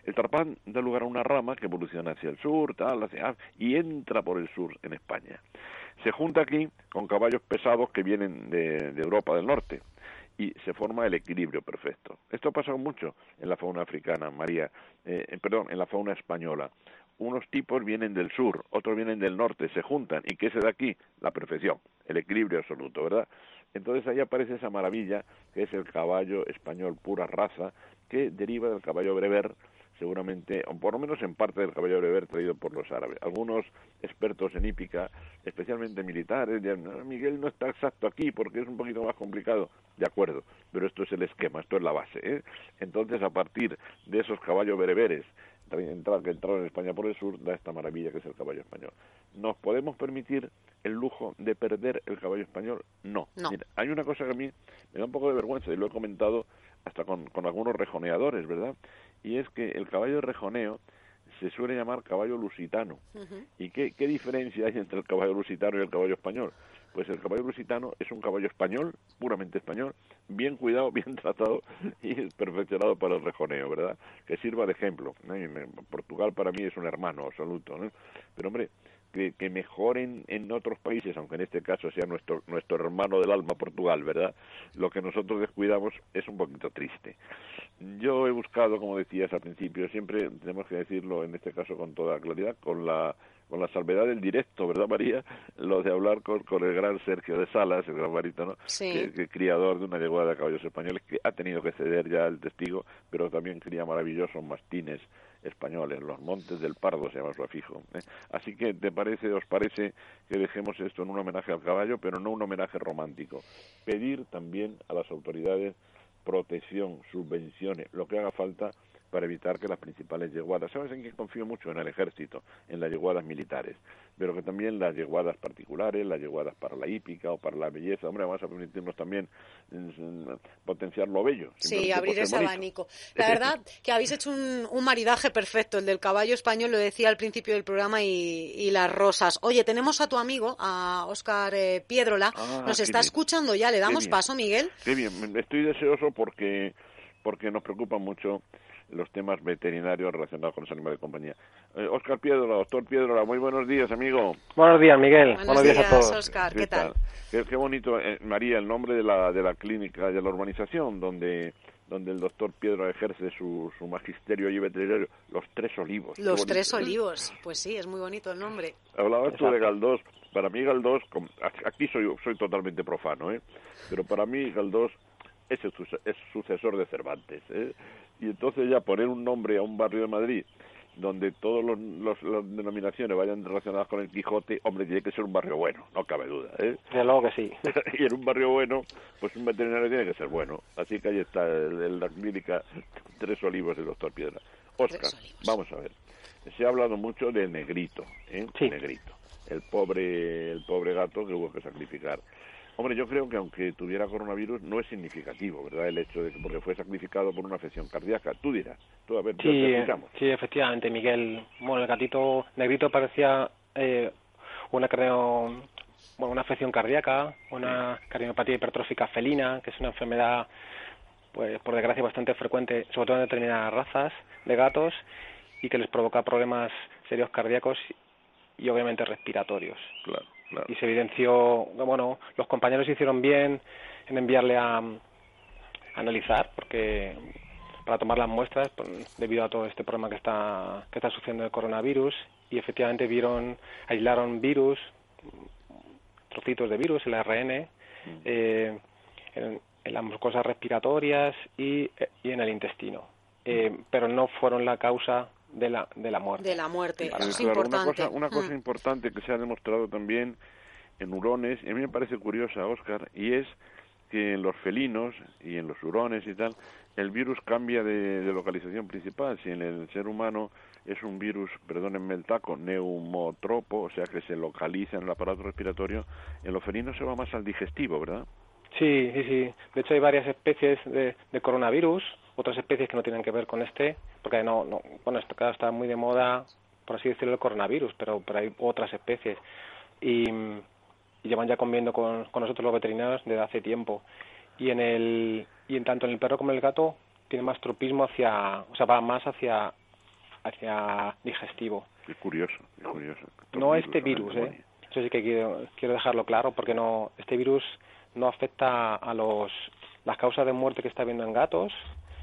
S3: el tarpán da lugar a una rama que evoluciona hacia el sur, tal, hacia y entra por el sur en España. Se junta aquí con caballos pesados que vienen de, de Europa del Norte y se forma el equilibrio perfecto. Esto ha pasado mucho en la fauna africana, María, eh, perdón, en la fauna española. Unos tipos vienen del sur, otros vienen del norte, se juntan y ¿qué se da aquí? La perfección, el equilibrio absoluto, ¿verdad? Entonces ahí aparece esa maravilla que es el caballo español pura raza que deriva del caballo brever seguramente, o por lo menos en parte del caballo brever traído por los árabes. Algunos expertos en hípica, especialmente militares, dirán, "No, Miguel no está exacto aquí porque es un poquito más complicado. De acuerdo, pero esto es el esquema, esto es la base. ¿eh? Entonces, a partir de esos caballos bereberes entra- que entraron en España por el sur, da esta maravilla que es el caballo español. ¿Nos podemos permitir el lujo de perder el caballo español? No.
S1: No.
S3: Mira, hay una cosa que a mí me da un poco de vergüenza y lo he comentado hasta con, con algunos rejoneadores, ¿verdad? Y es que el caballo de rejoneo se suele llamar caballo lusitano. ¿Y qué, qué diferencia hay entre el caballo lusitano y el caballo español? Pues el caballo lusitano es un caballo español, puramente español, bien cuidado, *laughs* bien tratado y perfeccionado para el rejoneo, ¿verdad? Que sirva de ejemplo. Portugal para mí es un hermano absoluto, ¿no? Pero hombre, que, que mejoren en otros países, aunque en este caso sea nuestro, nuestro hermano del alma Portugal, ¿verdad? Lo que nosotros descuidamos es un poquito triste. Yo he buscado, como decías al principio, siempre tenemos que decirlo en este caso con toda claridad, con la con la salvedad del directo, ¿verdad, María? Lo de hablar con, con el gran Sergio de Salas, el gran barítono,
S1: Sí.
S3: que, que criador de una yeguada de caballos españoles, que ha tenido que ceder ya el testigo, pero también cría maravillosos mastines españoles, los Montes del Pardo se llama su afijo. ¿eh? Así que, ¿te parece, os parece que dejemos esto en un homenaje al caballo, pero no un homenaje romántico? Pedir también a las autoridades protección, subvenciones, lo que haga falta para evitar que las principales yeguadas, ¿sabes en qué confío mucho? En el ejército, en las yeguadas militares, pero que también las yeguadas particulares, las yeguadas para la hípica o para la belleza, hombre, vamos a permitirnos también mm, potenciar lo bello.
S1: Sí, abrir ese
S3: bonito.
S1: abanico. La verdad que habéis hecho un, un maridaje perfecto, el del caballo español, lo decía al principio del programa, y, y las rosas. Oye, tenemos a tu amigo, a Óscar eh, Piedrola,
S3: Ah,
S1: nos está
S3: bien.
S1: escuchando ya, le damos paso, Miguel.
S3: Qué bien, estoy deseoso porque porque nos preocupan mucho los temas veterinarios relacionados con los animales de compañía. Eh, Oscar Piedra, doctor Piedra, muy buenos días, amigo.
S6: Buenos días, Miguel.
S1: Buenos,
S6: días,
S1: días,
S6: a todos.
S1: Óscar, ¿qué tal?
S3: Qué, qué bonito, eh, María, el nombre de la, de la clínica, de la urbanización donde donde el doctor Piedra ejerce su, su magisterio allí veterinario, Los Tres Olivos.
S1: Los tres olivos. Pues sí, es muy bonito el nombre.
S3: Hablabas tú de
S6: Exacto.
S3: Galdós. Para mí Galdós, aquí soy, soy totalmente profano, ¿eh? pero para mí Galdós es, el es sucesor de Cervantes. ¿eh? Y entonces ya poner un nombre a un barrio de Madrid donde todas las denominaciones vayan relacionadas con el Quijote, hombre, tiene que ser un barrio bueno, no cabe duda. ¿eh?
S6: Desde luego que sí. *laughs*
S3: y en un barrio bueno, pues un veterinario tiene que ser bueno. Así que ahí está el- el- la clínica Tres Olivos del doctor Piedra. Oscar, vamos a ver. Se ha hablado mucho del negrito, ¿eh?
S6: Sí.
S3: Negrito. El pobre, el pobre gato que hubo que sacrificar. Hombre, yo creo que aunque tuviera coronavirus no es significativo, ¿verdad? El hecho de que porque fue sacrificado por una afección cardíaca. Tú dirás. Tú, a ver, te- te
S6: Sí, sí, efectivamente, Miguel. Bueno, el gatito negrito parecía eh, una cardio- bueno, una afección cardíaca, una cardiopatía hipertrófica felina, que es una enfermedad, pues por desgracia, bastante frecuente, sobre todo en determinadas razas de gatos, y que les provoca problemas serios cardíacos y obviamente respiratorios.
S3: Claro, claro.
S6: y se evidenció, bueno, los compañeros hicieron bien en enviarle a, a analizar, porque para tomar las muestras, por- debido a todo este problema que está que está sucediendo el coronavirus, y efectivamente vieron, aislaron virus, trocitos de virus, el ARN, eh, en, en las mucosas respiratorias y, y en el intestino. Eh, pero no fueron la causa de la, de la muerte.
S1: De la muerte, eso es
S3: Claro,
S1: importante.
S3: Una cosa, una cosa
S1: Mm.
S3: importante que se ha demostrado también en hurones, y a mí me parece curiosa, Oscar, y es que en los felinos y en los hurones y tal, el virus cambia de, de localización principal. Si en el ser humano es un virus, perdónenme el taco, neumotropo, o sea que se localiza en el aparato respiratorio, en los felinos se va más al digestivo, ¿verdad?
S6: Sí, sí, sí. De hecho, hay varias especies de, de coronavirus, otras especies que no tienen que ver con este, porque no, no bueno, esto claro, está muy de moda, por así decirlo, el coronavirus, pero, pero hay otras especies. Y, y llevan ya conviviendo con, con nosotros los veterinarios desde hace tiempo. Y en el y en tanto en el perro como en el gato tiene más tropismo hacia, o sea, va más hacia hacia digestivo.
S3: Qué curioso, qué curioso.
S6: No este virus. ¿eh? Eso sí que quiero, quiero dejarlo claro porque no este virus no afecta a los las causas de muerte que está habiendo en gatos.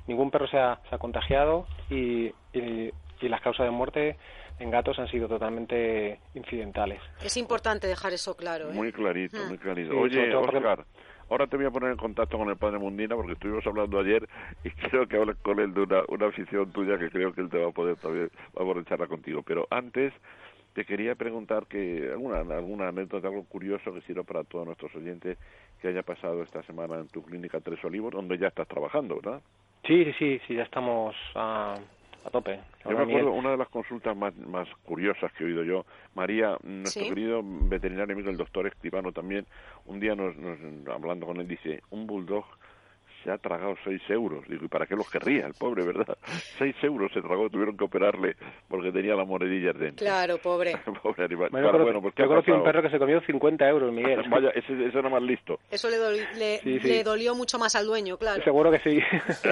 S6: Ningún perro se ha, se ha contagiado y, y, y las causas de muerte en gatos han sido totalmente incidentales.
S1: Es importante dejar eso claro. ¿eh?
S3: Muy clarito,
S1: Mm.
S3: muy clarito.
S6: Sí, sobre
S3: Oye, Oscar, ahora te voy a poner en contacto con el padre Mundina porque estuvimos hablando ayer *laughs* y quiero que hables con él de una, una afición tuya que creo que él te va a poder también, va a poder charlar contigo. Pero antes te quería preguntar que alguna, alguna anécdota, algo curioso que sirva para todos nuestros oyentes que haya pasado esta semana en tu clínica Tres Olivos, donde ya estás trabajando, ¿verdad?
S6: Sí, sí, sí, sí, ya estamos a, a tope.
S3: Yo me acuerdo una de las consultas más, más curiosas que he oído yo. María, nuestro
S1: Sí.
S3: querido veterinario amigo, el doctor Escribano también, un día nos, nos- hablando con él, dice, un bulldog se ha tragado seis euros. Digo, ¿y para qué los querría el pobre, verdad? *laughs* Seis euros se tragó, tuvieron que operarle porque tenía las monedillas dentro.
S1: Claro, pobre. *laughs*
S3: pobre animal.
S6: Bueno,
S3: Claro,
S6: yo
S3: bueno, pues ¿qué
S6: yo conocí un perro que se comió 50 euros, *laughs* Miguel.
S3: Vaya, ese, ese era más listo.
S1: Eso le, doli- le,
S6: Sí, sí.
S1: le dolió mucho más al dueño, claro.
S6: Seguro que sí.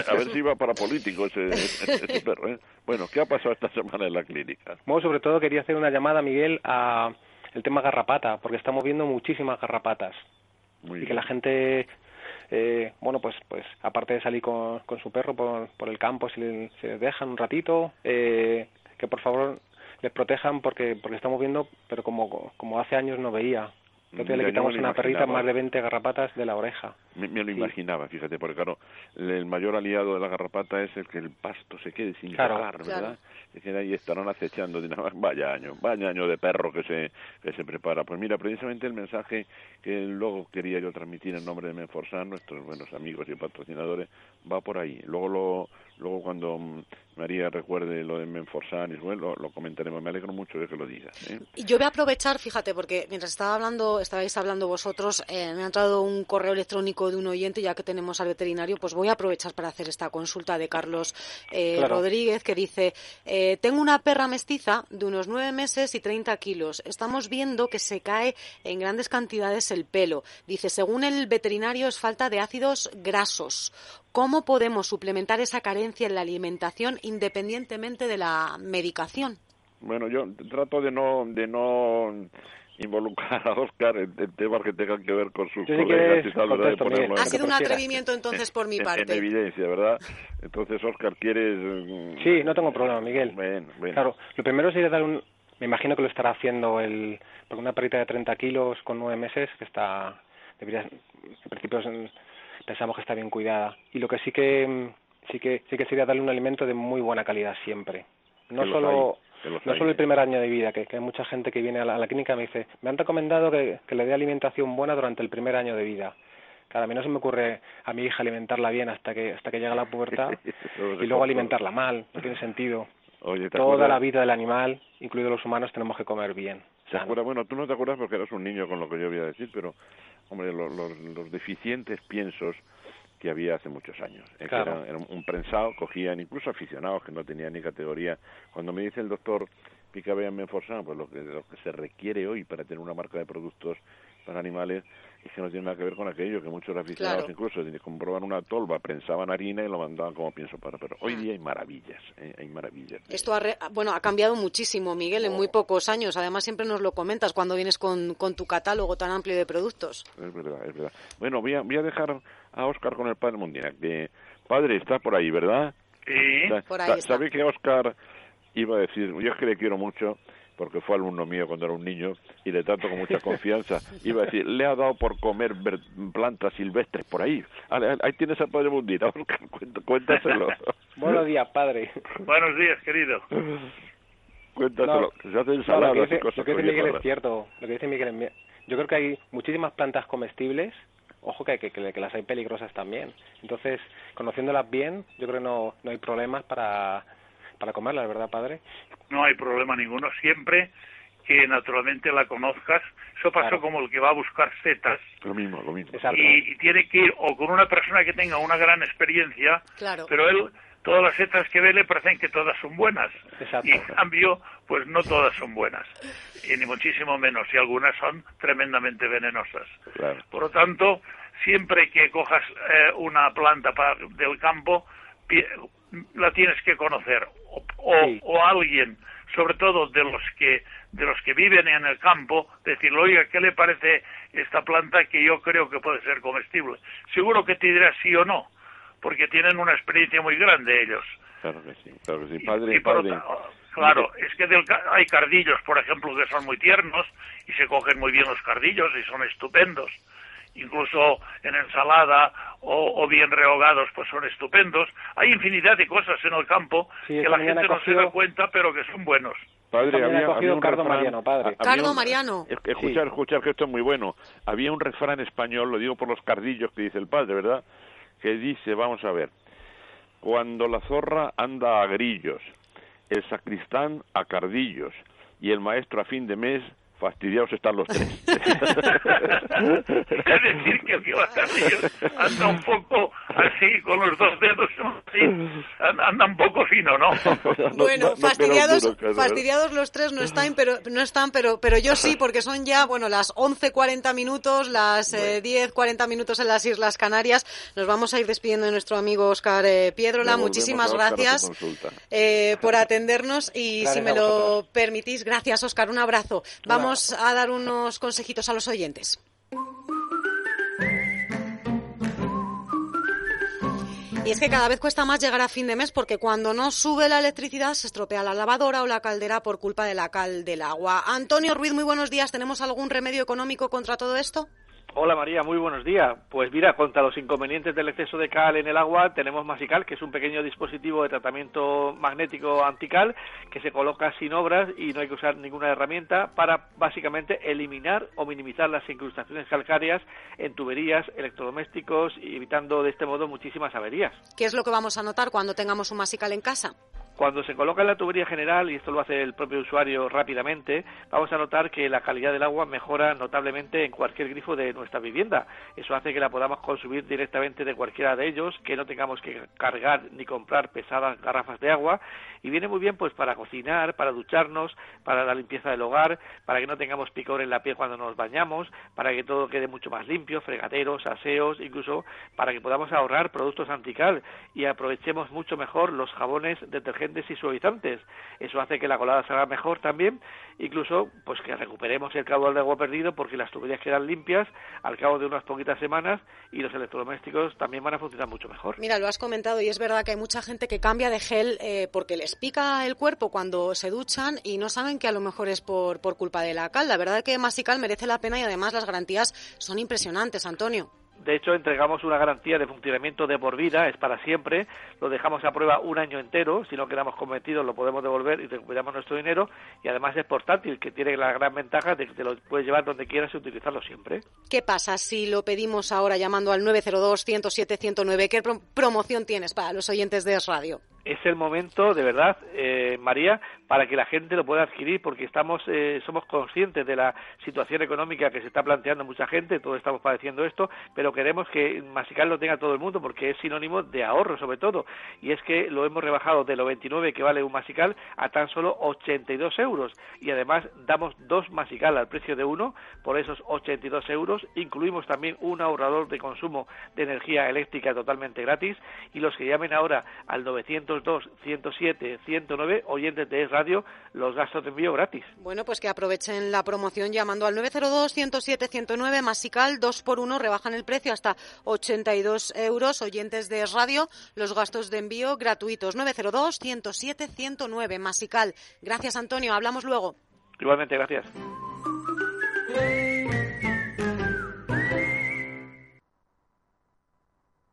S3: A ver si iba para político ese, ese, ese perro, ¿eh? Bueno, ¿qué ha pasado esta semana en la clínica?
S6: Bueno, sobre todo quería hacer una llamada, Miguel, a el tema garrapata, porque estamos viendo muchísimas garrapatas.
S3: Muy
S6: y que
S3: bien.
S6: la gente eh, bueno pues pues aparte de salir con, con su perro por, por el campo si le- les dejan un ratito eh, que por favor les protejan porque porque estamos viendo pero como como hace años no veía. Le quitamos una perrita más de 20 garrapatas de la oreja
S3: Me, me lo
S6: Sí.
S3: imaginaba, fíjate, porque claro, el, el mayor aliado de la garrapata es el que el pasto se quede sin
S6: Claro.
S3: ¿verdad?
S1: Claro.
S3: Se queda ahí estarán acechando, dirán, "Ah, vaya año, vaya año de perro que se, que se prepara. Pues mira, precisamente el mensaje que luego quería yo transmitir en nombre de Menforsan, nuestros buenos amigos y patrocinadores, va por ahí. Luego lo, luego cuando mm, María recuerde lo de Menforsan y bueno, lo, lo comentaremos. Me alegro mucho de que lo digas. ¿eh?
S1: Y yo voy a aprovechar, fíjate, porque mientras estaba hablando, estabais hablando vosotros, eh, me ha entrado un correo electrónico de un oyente, ya que tenemos al veterinario, pues voy a aprovechar para hacer esta consulta de Carlos eh,
S6: Claro.
S1: Rodríguez, que dice, eh, tengo una perra mestiza de unos nueve meses y 30 kilos. Estamos viendo que se cae en grandes cantidades el pelo. Dice, según el veterinario, es falta de ácidos grasos. ¿Cómo podemos suplementar esa carencia en la alimentación independientemente de la medicación?
S3: Bueno, yo trato de no de no involucrar a Oscar en, en temas que tengan que ver con sus
S6: si
S3: colegas y ponerlo en-
S1: Ha sido un atrevimiento entonces por mi
S3: en- en
S1: parte.
S3: evidencia, ¿verdad? Entonces, Oscar, ¿quieres...? mm,
S6: sí no tengo problema Miguel
S3: Bueno, bueno.
S6: claro lo primero sería dar un me imagino que lo estará haciendo el porque una perrita de 30 kilos con nueve meses que está debería en principio pensamos que está bien cuidada y lo que sí que mm, sí que sí que sería darle un alimento de muy buena calidad siempre no solo
S3: los
S6: no solo el primer año de vida que, que hay mucha gente que viene a la, a la clínica y me dice me han recomendado que, que le dé alimentación buena durante el primer año de vida Claro, a mí no se me ocurre a mi hija alimentarla bien hasta que hasta que llega la pubertad *laughs*
S3: se
S6: y luego alimentarla mal, no tiene sentido.
S3: Oye, ¿te
S6: Toda
S3: acuerdas?
S6: la vida del animal, incluidos los humanos, tenemos que comer bien.
S3: ¿Te
S6: sano.
S3: acuerdas? Bueno, tú no te acuerdas porque eras un niño con lo que yo voy a decir, pero, hombre, lo- los, los deficientes piensos que había hace muchos años. que
S6: Claro.
S3: eran- era un prensado, cogían incluso aficionados que no tenían ni categoría. Cuando me dice el doctor Picabea Menforsan, pues lo que, lo que se requiere hoy para tener una marca de productos para animales es que no tiene nada que ver con aquello, que muchos aficionados
S1: Claro.
S3: incluso comproban una tolva, prensaban harina y lo mandaban como pienso para pero Hoy
S1: Ah.
S3: día hay maravillas, eh, hay maravillas.
S1: Esto ha, re- bueno, ha cambiado muchísimo, Miguel, en muy pocos años. Además, siempre nos lo comentas cuando vienes con, con tu catálogo tan amplio de productos.
S3: Es verdad, es verdad. Bueno, voy a, voy a dejar a Oscar con el padre Mundina. Que, padre, está por ahí, ¿verdad?
S4: Sí,
S1: Por ahí
S3: sa-
S1: está.
S3: Sabe que Oscar iba a decir, yo es que le quiero mucho, porque fue alumno mío cuando era un niño y le trato con mucha confianza. *laughs* Iba a decir, le ha dado por comer plantas silvestres por ahí. Ahí tienes a Padre Mundina, *laughs* cuéntaselo. *laughs*
S6: Buenos días, padre.
S4: Buenos días, querido.
S3: Cuéntaselo. se hacen ensaladas lo que dice,
S6: Lo que dice Miguel es cierto. Lo que dice Miguel Yo creo que hay muchísimas plantas comestibles ojo que, que, que, las hay peligrosas también. Entonces, conociéndolas bien, yo creo que no, no hay problemas para, para comerlas, ¿verdad, padre?
S4: No hay problema ninguno, siempre que naturalmente la conozcas. Eso pasó como el que va a buscar setas.
S3: Lo mismo, lo mismo.
S4: Y, tiene que ir o con una persona que tenga una gran experiencia,
S1: claro.
S4: pero él todas las setas que ve le parecen que todas son buenas. Y en cambio, pues no todas son buenas. Y ni muchísimo menos. Y algunas son tremendamente venenosas. Por lo tanto, siempre que cojas eh, una planta del campo, la tienes que conocer. O, alguien, sobre todo de los que de los que viven en el campo, decirle, oiga, ¿qué le parece esta planta que yo creo que puede ser comestible? Seguro que te dirá sí o no porque tienen una experiencia muy grande ellos.
S3: Claro que sí, claro que sí. Padre, padre.
S4: claro, es que hay cardillos, por ejemplo, que son muy tiernos y se cogen muy bien los cardillos y son estupendos. Incluso en ensalada o, bien rehogados, pues son estupendos. Hay infinidad de cosas en el campo que la gente no se da cuenta, pero que son buenos.
S3: Padre, había,
S6: un Cardo Mariano, padre.
S1: Cardo Mariano.
S3: Escuchar, escuchar, que esto es muy bueno. Había un refrán español, lo digo por los cardillos que dice el padre, ¿verdad? Que dice, vamos a ver, cuando la zorra anda a grillos, el sacristán a cardillos y el maestro a fin de mes fastidiados están los tres. *laughs*
S4: es decir, que el que va a anda un poco así, con los dos dedos, anda un poco fino, ¿no? *laughs*
S1: bueno, fastidiados, fastidiados los tres no están, pero no están, pero pero yo sí, porque son ya, bueno, las 11.40 minutos, las eh, 10.40 minutos en las Islas Canarias. Nos vamos a ir despidiendo de nuestro amigo Oscar eh, Piedrola. Muchísimas gracias eh, por atendernos y si me lo permitís, gracias Oscar, un abrazo. Vamos vamos a dar unos consejitos a los oyentes. Y es que cada vez cuesta más llegar a fin de mes porque cuando no sube la electricidad se estropea la lavadora o la caldera por culpa de la cal del agua. Antonio Ruiz, muy buenos días. ¿Tenemos algún remedio económico contra todo esto?
S7: Hola María, muy buenos días. Pues mira, contra los inconvenientes del exceso de cal en el agua tenemos Masical, que es un pequeño dispositivo de tratamiento magnético antical que se coloca sin obras y no hay que usar ninguna herramienta para básicamente eliminar o minimizar las incrustaciones calcáreas en tuberías, electrodomésticos y evitando de este modo muchísimas averías.
S1: ¿Qué es lo que vamos a notar cuando tengamos un Masical en casa?
S7: Cuando se coloca en la tubería general, y esto lo hace el propio usuario rápidamente, vamos a notar que la calidad del agua mejora notablemente en cualquier grifo de nuestra vivienda. Eso hace que la podamos consumir directamente de cualquiera de ellos, que no tengamos que cargar ni comprar pesadas garrafas de agua y viene muy bien pues para cocinar, para ducharnos, para la limpieza del hogar, para que no tengamos picor en la piel cuando nos bañamos, para que todo quede mucho más limpio, fregaderos, aseos, incluso para que podamos ahorrar productos antical y aprovechemos mucho mejor los jabones detergentes y suavizantes. Eso hace que la colada salga mejor también, incluso pues que recuperemos el caudal de agua perdido porque las tuberías quedan limpias al cabo de unas poquitas semanas y los electrodomésticos también van a funcionar mucho mejor.
S1: Mira, lo has comentado y es verdad que hay mucha gente que cambia de gel eh, porque les pica el cuerpo cuando se duchan y no saben que a lo mejor es por, por culpa de la cal. La verdad es que Masical merece la pena y además las garantías son impresionantes, Antonio.
S7: De hecho, entregamos una garantía de funcionamiento de por vida, es para siempre, lo dejamos a prueba un año entero, si no quedamos convencidos lo podemos devolver y recuperamos nuestro dinero, y además es portátil, que tiene la gran ventaja de que te lo puedes llevar donde quieras y utilizarlo siempre.
S1: ¿Qué pasa si lo pedimos ahora llamando al 902-107-109? ¿Qué promoción tienes para los oyentes de Radio?
S7: es el momento, de verdad, eh, María, para que la gente lo pueda adquirir, porque estamos, eh, somos conscientes de la situación económica que se está planteando mucha gente, todos estamos padeciendo esto, pero queremos que Masical lo tenga todo el mundo, porque es sinónimo de ahorro, sobre todo, y es que lo hemos rebajado de los 29 que vale un Masical a tan solo 82 euros, y además damos dos Masical al precio de uno. Por esos 82 euros, incluimos también un ahorrador de consumo de energía eléctrica totalmente gratis, y los que llamen ahora al 900 2, 107, 109 oyentes de Radio, los gastos de envío gratis.
S1: Bueno, pues que aprovechen la promoción llamando al 902 107 109 Masical 2 por 1 rebajan el precio hasta 82 euros oyentes de radio, los gastos de envío gratuitos 902 107 109 Masical. Gracias Antonio, hablamos luego.
S7: Igualmente, gracias.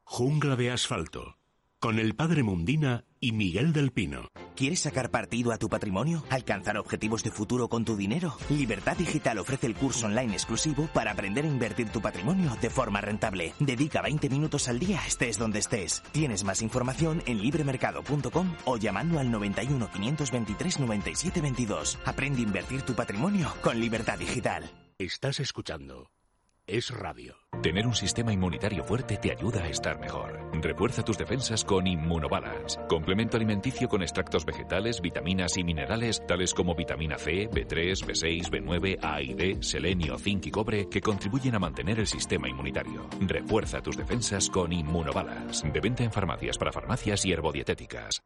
S5: Jungla de asfalto. Con el padre Mundina y Miguel del Pino.
S8: ¿Quieres sacar partido a tu patrimonio? ¿Alcanzar objetivos de futuro con tu dinero? Libertad Digital ofrece el curso online exclusivo para aprender a invertir tu patrimonio de forma rentable. Dedica 20 minutos al día, estés donde estés. Tienes más información en libremercado.com o llamando al 91 523 97 22. Aprende a invertir tu patrimonio con Libertad Digital.
S5: Estás escuchando es radio.
S9: Tener un sistema inmunitario fuerte te ayuda a estar mejor. Refuerza tus defensas con Immunobalance, complemento alimenticio con extractos vegetales, vitaminas y minerales tales como vitamina C, B3, B6, B9, A y D, selenio, zinc y cobre que contribuyen a mantener el sistema inmunitario. Refuerza tus defensas con Immunobalance, de venta en farmacias para farmacias y herbodietéticas.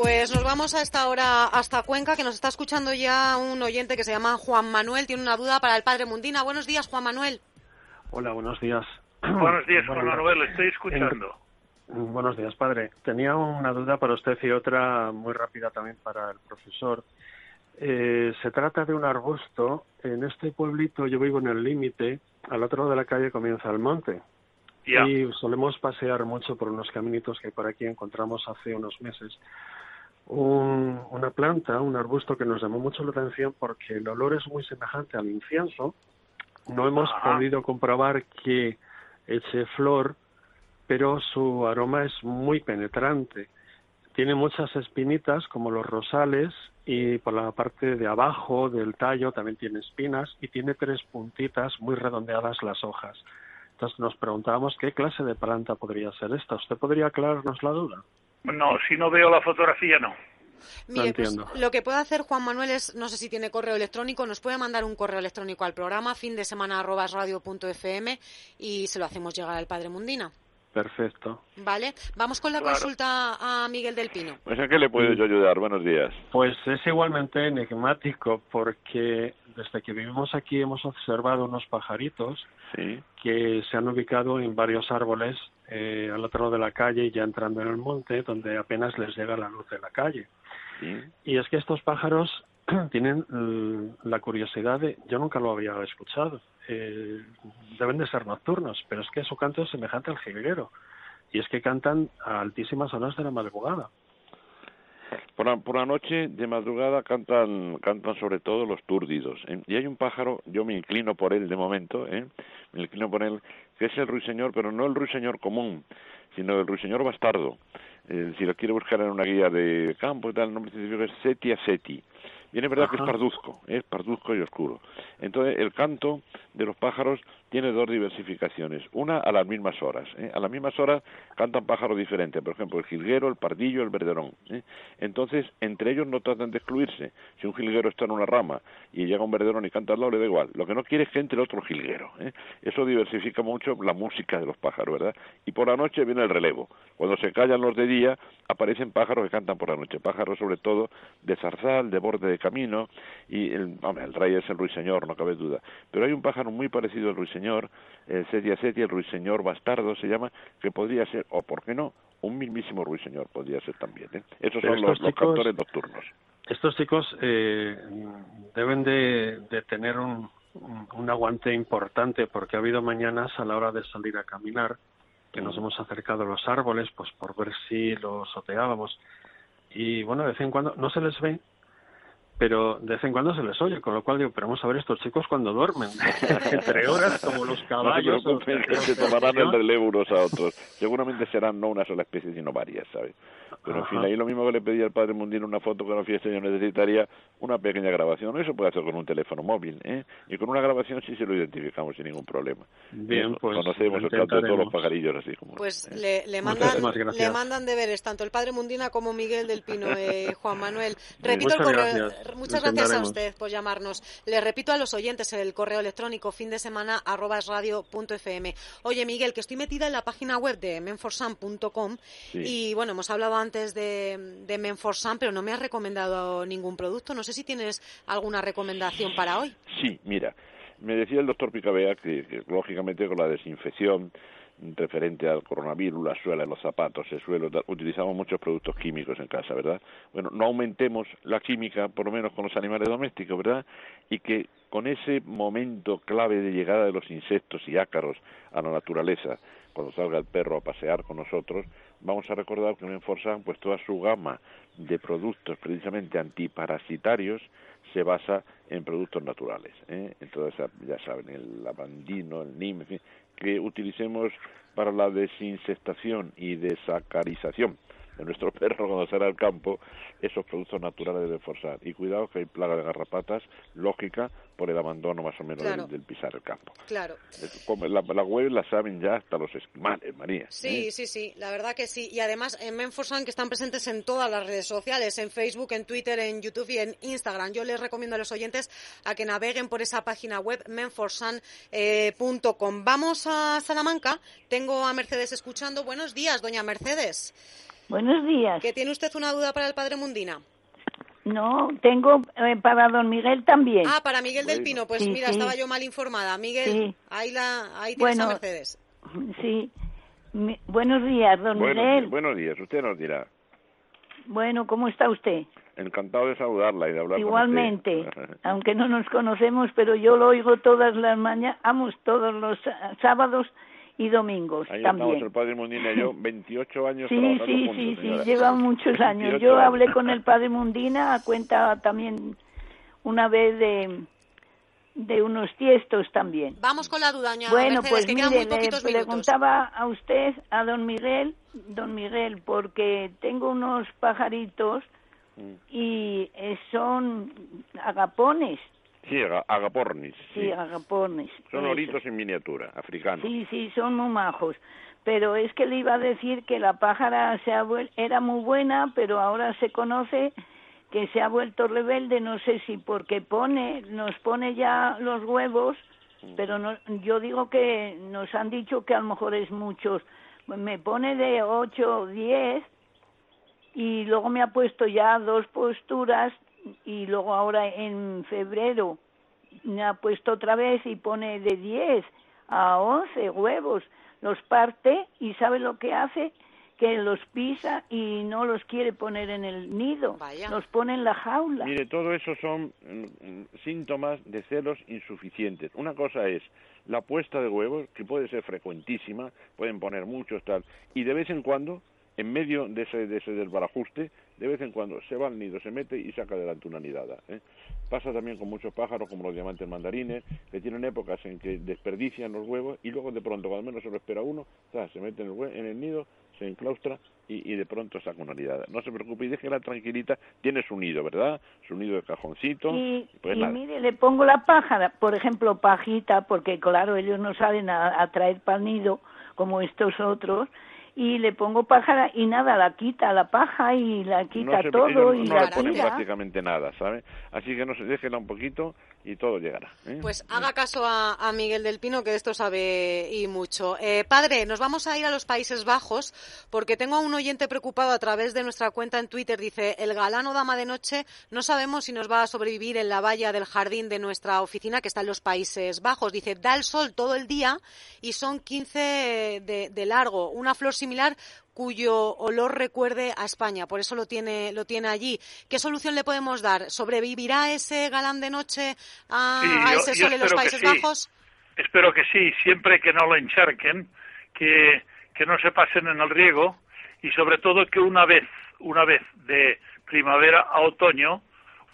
S1: Pues nos vamos a esta hora hasta Cuenca, que nos está escuchando ya un oyente que se llama Juan Manuel. Tiene una duda para el padre Mundina. Buenos días, Juan Manuel.
S10: Hola, buenos días. *clears throat*
S4: Buenos días, Juan Manuel. Estoy escuchando.
S10: buenos días, padre. Tenía una duda para usted y otra muy rápida también para el profesor. Eh, se trata de un arbusto. En este pueblito yo vivo en el límite. Al otro lado de la calle comienza el monte. Y solemos pasear mucho por unos caminitos que por aquí encontramos hace unos meses un, una planta, un arbusto que nos llamó mucho la atención porque el olor es muy semejante al incienso. No hemos podido comprobar que eche flor, pero su aroma es muy penetrante. Tiene muchas espinitas como los rosales y por la parte de abajo del tallo también tiene espinas y tiene tres puntitas muy redondeadas las hojas. Entonces nos preguntábamos qué clase de planta podría ser esta. ¿Usted podría aclararnos la duda?
S4: No, si no veo la fotografía, no.
S1: Mire, pues, lo que puede hacer Juan Manuel es, no sé si tiene correo electrónico, nos puede mandar un correo electrónico al programa fin de semana radio.fm y se lo hacemos llegar al Padre Mundina.
S10: Perfecto.
S1: Vale, vamos con la consulta a Miguel del Pino.
S3: Pues ¿en qué le puedo yo ayudar? Buenos días.
S10: Pues es igualmente enigmático porque desde que vivimos aquí hemos observado unos pajaritos que se han ubicado en varios árboles eh, al otro lado de la calle y ya entrando en el monte donde apenas les llega la luz de la calle. Y es que estos pájaros *clears throat* tienen la curiosidad de, yo nunca lo había escuchado, eh, deben de ser nocturnos, pero es que su canto es semejante al jilguero, y es que cantan a altísimas horas de la madrugada.
S3: Por la, por la noche, de madrugada, cantan, cantan sobre todo los túrdidos. ¿eh? Y hay un pájaro, yo me inclino por él de momento, ¿eh? me inclino por él, que es el ruiseñor, pero no el ruiseñor común, sino el ruiseñor bastardo. Eh, si lo quiere buscar en una guía de campo tal, el nombre científico es Setia seti. Bien, es verdad que es parduzco, es parduzco y oscuro. Entonces, el canto de los pájaros tiene dos diversificaciones. Una a las mismas horas. ¿eh? A las mismas horas cantan pájaros diferentes. Por ejemplo, el jilguero, el pardillo, el verderón. ¿eh? Entonces, entre ellos no tratan de excluirse. Si un jilguero está en una rama y llega un verderón y canta al lado, le da igual. Lo que no quiere es que entre otro jilguero. ¿eh? Eso diversifica mucho la música de los pájaros, ¿verdad? Y por la noche viene el relevo. Cuando se callan los de día, aparecen pájaros que cantan por la noche. Pájaros, sobre todo, de zarzal, de borde de camino. Y el, el rey es el ruiseñor, no cabe duda. Pero hay un pájaro muy parecido al ruiseñor el Setia Setia, el ruiseñor bastardo se llama, que podría ser, o por qué no, un mismísimo ruiseñor podría ser también. ¿eh? Esos son los, cantores nocturnos.
S10: Estos chicos eh, deben de, de tener un, un, aguante importante porque ha habido mañanas a la hora de salir a caminar que nos hemos acercado a los árboles pues por ver si los soteábamos y bueno de vez en cuando no se les ve pero de vez en cuando se les oye, con lo cual digo, pero vamos a ver estos chicos cuando duermen, *laughs* entre horas como los caballos.
S3: No se, se tomarán el relevo unos a otros. Seguramente serán no una sola especie, sino varias, ¿sabes? Pero en fin, ahí lo mismo que le pedí al padre Mundino una foto con la fiesta, yo necesitaría una pequeña grabación. Eso puede hacer con un teléfono móvil, ¿eh? Y con una grabación sí se lo identificamos sin ningún problema.
S10: Bien, pues.
S3: Conocemos el canto de todos los pajarillos, así como.
S1: Pues le, le, mandan, le mandan deberes tanto el padre Mundina como Miguel del Pino, eh, Juan Manuel. *laughs* Repito el correo. Muchas gracias a usted por llamarnos. Le repito a los oyentes el correo electrónico fin de semana arroba radio.fm. Oye, Miguel, que estoy metida en la página web de menforsan.com y bueno, hemos hablado antes de, de Menforsan, pero no me has recomendado ningún producto. No sé si tienes alguna recomendación para hoy.
S3: Sí, mira, me decía el doctor Picabea que, lógicamente con la desinfección referente al coronavirus, la suela los zapatos, el suelo, utilizamos muchos productos químicos en casa, ¿verdad? Bueno, no aumentemos la química, por lo menos con los animales domésticos, ¿verdad? Y que con ese momento clave de llegada de los insectos y ácaros a la naturaleza, cuando salga el perro a pasear con nosotros, vamos a recordar que Menforsan, pues toda su gama de productos precisamente antiparasitarios se basa en productos naturales. ¿eh? Entonces, ya saben, el lavandino, el nim, que utilicemos para la desinsectación y desacarización de nuestro *laughs* perro cuando sale al campo, esos productos naturales deben forzar. Y cuidado que hay plaga de garrapatas, lógica, por el abandono más o menos del, pisar el campo.
S1: Claro.
S3: La, la, web la saben ya hasta los esquimales, María.
S1: Sí,
S3: ¿eh?
S1: sí, sí, la verdad que sí. Y además en Menforsan que están presentes en todas las redes sociales, en Facebook, en Twitter, en YouTube y en Instagram. Yo les recomiendo a los oyentes a que naveguen por esa página web menforsan.com. Eh, Vamos a Salamanca. Tengo a Mercedes escuchando. Buenos días, doña Mercedes.
S11: Buenos días.
S1: ¿Que tiene usted una duda para el padre Mundina?
S11: No, tengo eh, para don Miguel también.
S1: Ah, para Miguel del Pino. Pues mira, estaba yo mal informada. Miguel, ahí, la, ahí tienes a Mercedes.
S11: Sí. buenos días, don Miguel.
S3: Buenos días, usted nos dirá.
S11: Bueno, ¿cómo está usted?
S3: Encantado de saludarla y de hablar
S11: Igualmente, *laughs* aunque no nos conocemos, pero yo lo oigo todas las mañanas, vamos, todos los sábados y domingos
S3: Ahí
S11: también.
S3: Estamos el padre Mundina y yo, *laughs* 28 años
S11: Sí, sí, sí, sí, lleva muchos años. Yo hablé con el padre Mundina, a cuenta también una vez de de unos tiestos también.
S1: Vamos con la duda, doña
S11: Bueno,
S1: Mercedes,
S11: pues
S1: que
S11: mire,
S1: muy poquitos
S11: le preguntaba a usted, a don Miguel, don Miguel, porque tengo unos pajaritos mm. y eh, son agapones.
S3: Sí, agapornis.
S11: Sí, agapornis.
S3: Son oritos en miniatura, africanos.
S11: Sí, sí, son muy majos. Pero es que le iba a decir que la pájara se era muy buena, pero ahora se conoce que se ha vuelto rebelde, no sé si porque pone, nos pone ya los huevos, mm. pero no, yo digo que nos han dicho que a lo mejor es muchos. Me pone de 8 o 10 y luego me ha puesto ya dos posturas y luego ahora en febrero me ha puesto otra vez y pone de 10 a 11 huevos, los parte y sabe lo que hace, que los pisa y no los quiere poner en el nido, los pone en la jaula.
S3: Mire, todo eso son mm, síntomas de celos insuficientes. Una cosa es la puesta de huevos, que puede ser frecuentísima, pueden poner muchos tal, y de vez en cuando, en medio de ese, de ese desbarajuste, de vez en cuando se va al nido, se mete y saca adelante una nidada. ¿eh? Pasa también con muchos pájaros, como los diamantes mandarines, que tienen épocas en que desperdician los huevos y luego de pronto, cuando menos se lo espera uno, se mete en el, en el nido, se enclaustra y, de pronto saca una nidada. No se preocupe y déjela tranquilita, tiene su nido, ¿verdad? Su nido de cajoncito.
S11: Y, pues mire, le pongo la pájara, por ejemplo, pajita, porque claro, ellos no saben atraer para el nido como estos otros, y le pongo pájara y nada, la quita la paja y la quita todo y
S3: no
S11: la
S3: le ponen prácticamente nada, ¿sabe? Así que no se déjela un poquito y todo llegará. ¿eh?
S1: Pues haga caso a, Miguel del Pino, que de esto sabe y mucho. Eh, padre, nos vamos a ir a los Países Bajos porque tengo a un oyente preocupado a través de nuestra cuenta en Twitter. Dice, el galán o dama de noche no sabemos si nos va a sobrevivir en la valla del jardín de nuestra oficina que está en los Países Bajos. Dice, da el sol todo el día y son 15 de, de largo. Una flor similar cuyo olor recuerde a España, por eso lo tiene, lo tiene allí. ¿Qué solución le podemos dar? ¿Sobrevivirá ese galán de noche a, ese sol en los Países Bajos?
S4: Espero que sí, siempre que no lo encharquen, que, que no se pasen en el riego y sobre todo que una vez, una vez de primavera a otoño,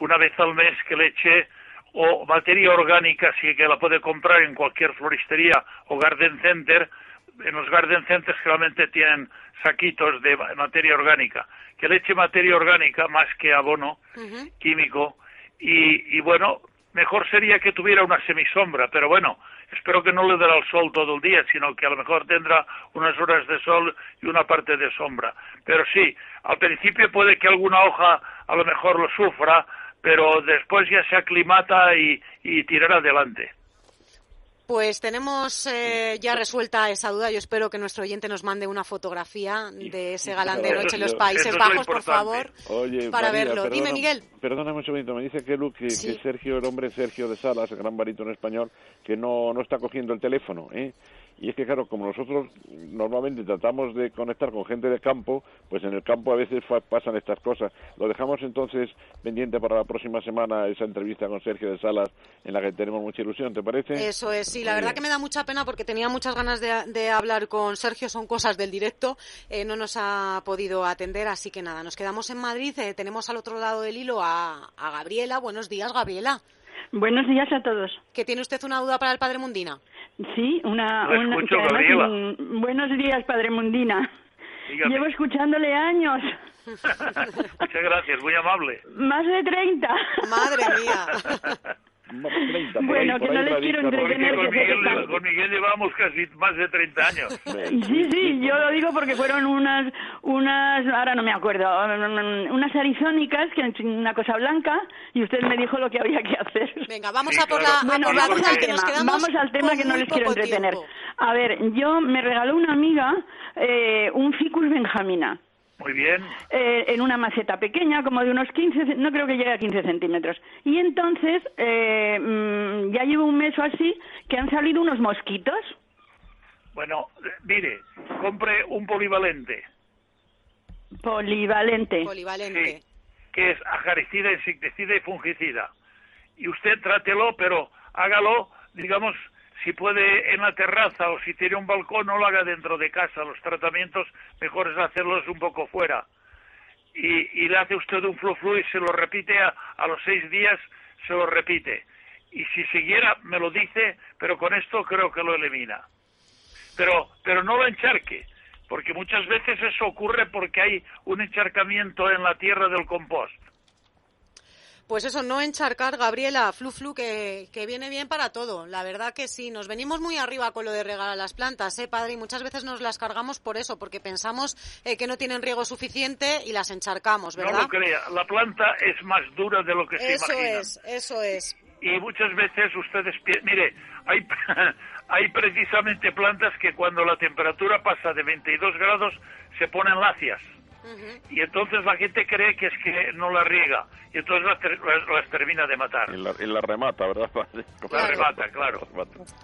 S4: una vez al mes que le eche o materia orgánica, así que la puede comprar en cualquier floristería o garden center, en los garden centers generalmente tienen saquitos de materia orgánica, que le eche materia orgánica más que abono químico y, bueno, mejor sería que tuviera una semisombra, pero bueno, espero que no le dé el sol todo el día, sino que a lo mejor tendrá unas horas de sol y una parte de sombra. Pero sí, al principio puede que alguna hoja a lo mejor lo sufra, pero después ya se aclimata y, y tirará adelante.
S1: Pues tenemos eh, ya resuelta esa duda. Yo espero que nuestro oyente nos mande una fotografía de ese galán de noche en los Países Bajos, por favor, para verlo. Dime, Miguel.
S3: Perdóname un segundito. Me dice que, que, Sergio, el hombre Sergio de Salas, el gran barítono español, que no, no está cogiendo el teléfono. ¿eh? Y es que, claro, como nosotros normalmente tratamos de conectar con gente de campo, pues en el campo a veces pasan estas cosas. Lo dejamos entonces pendiente para la próxima semana esa entrevista con Sergio de Salas en la que tenemos mucha ilusión, ¿te parece?
S1: Eso es, sí, la verdad que me da mucha pena porque tenía muchas ganas de, hablar con Sergio, son cosas del directo, eh, no nos ha podido atender, así que nada, nos quedamos en Madrid, eh, tenemos al otro lado del hilo a, Gabriela. Buenos días, Gabriela.
S12: Buenos días a todos.
S1: ¿Que tiene usted una duda para el Padre Mundina?
S12: Sí, una... buenos días, Padre Mundina. Llevo escuchándole años. *laughs*
S4: Muchas gracias, muy amable.
S12: Más de 30.
S1: Madre mía. *laughs*
S12: bueno, que no les quiero entretener.
S4: Con Miguel, con Miguel llevamos casi más de 30 años.
S12: Sí, sí, yo lo digo porque fueron unas, unas, ahora no me acuerdo, unas arizónicas, que una cosa blanca, y usted me dijo lo que había que hacer.
S1: Venga, vamos a por la, bueno,
S12: vamos
S1: al
S12: tema, Vamos al tema que no les quiero entretener. A ver, yo me regaló una amiga eh, un ficus benjamina.
S4: Muy bien.
S12: Eh, en una maceta pequeña, como de unos 15, no creo que llegue a 15 centímetros. Y entonces, eh, mm, ya llevo un mes o así, que han salido unos mosquitos.
S4: Bueno, mire, compre un polivalente.
S12: Polivalente.
S1: Polivalente.
S4: Sí, que es acaricida, insecticida y fungicida. Y usted trátelo, pero hágalo, digamos, si puede en la terraza o si tiene un balcón, no lo haga dentro de casa. Los tratamientos mejor es hacerlos un poco fuera. Y, le hace usted un flu flu y se lo repite a, los seis días, se lo repite. Y si siguiera, me lo dice, pero con esto creo que lo elimina. Pero, pero no lo encharque, porque muchas veces eso ocurre porque hay un encharcamiento en la tierra del compost.
S1: Pues eso, no encharcar, Gabriela, flu flu, que, que, viene bien para todo. La verdad que sí, nos venimos muy arriba con lo de regalar las plantas, ¿eh, padre? Y muchas veces nos las cargamos por eso, porque pensamos eh, que no tienen riego suficiente y las encharcamos, ¿verdad?
S4: No lo crea, la planta es más dura de lo que se
S1: imagina. Eso es, eso es.
S4: Y muchas veces ustedes, mire, hay, *laughs* hay precisamente plantas que cuando la temperatura pasa de 22 grados se ponen lacias. Y entonces la gente cree que es que no la riega y entonces las, termina de matar.
S3: Y la, remata, ¿verdad? *laughs*
S4: La remata, claro.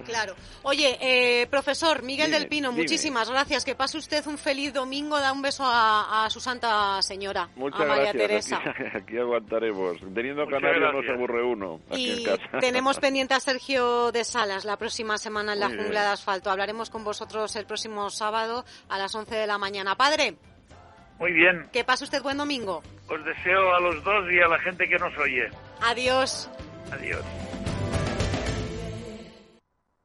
S1: Claro. Oye, eh, profesor Miguel del Pino, muchísimas gracias. Que pase usted un feliz domingo. Da un beso a, su santa señora,
S3: Muchas
S1: a María
S3: Teresa. *laughs* Aquí, aguantaremos. Teniendo Canarias no se aburre uno.
S1: y *laughs* tenemos pendiente a Sergio de Salas la próxima semana en la jungla de asfalto. Hablaremos con vosotros el próximo sábado a las 11 de la mañana. Padre.
S4: Muy bien.
S1: Que pase usted buen domingo.
S4: Os deseo a los dos y a la gente que nos oye.
S1: Adiós.
S4: Adiós.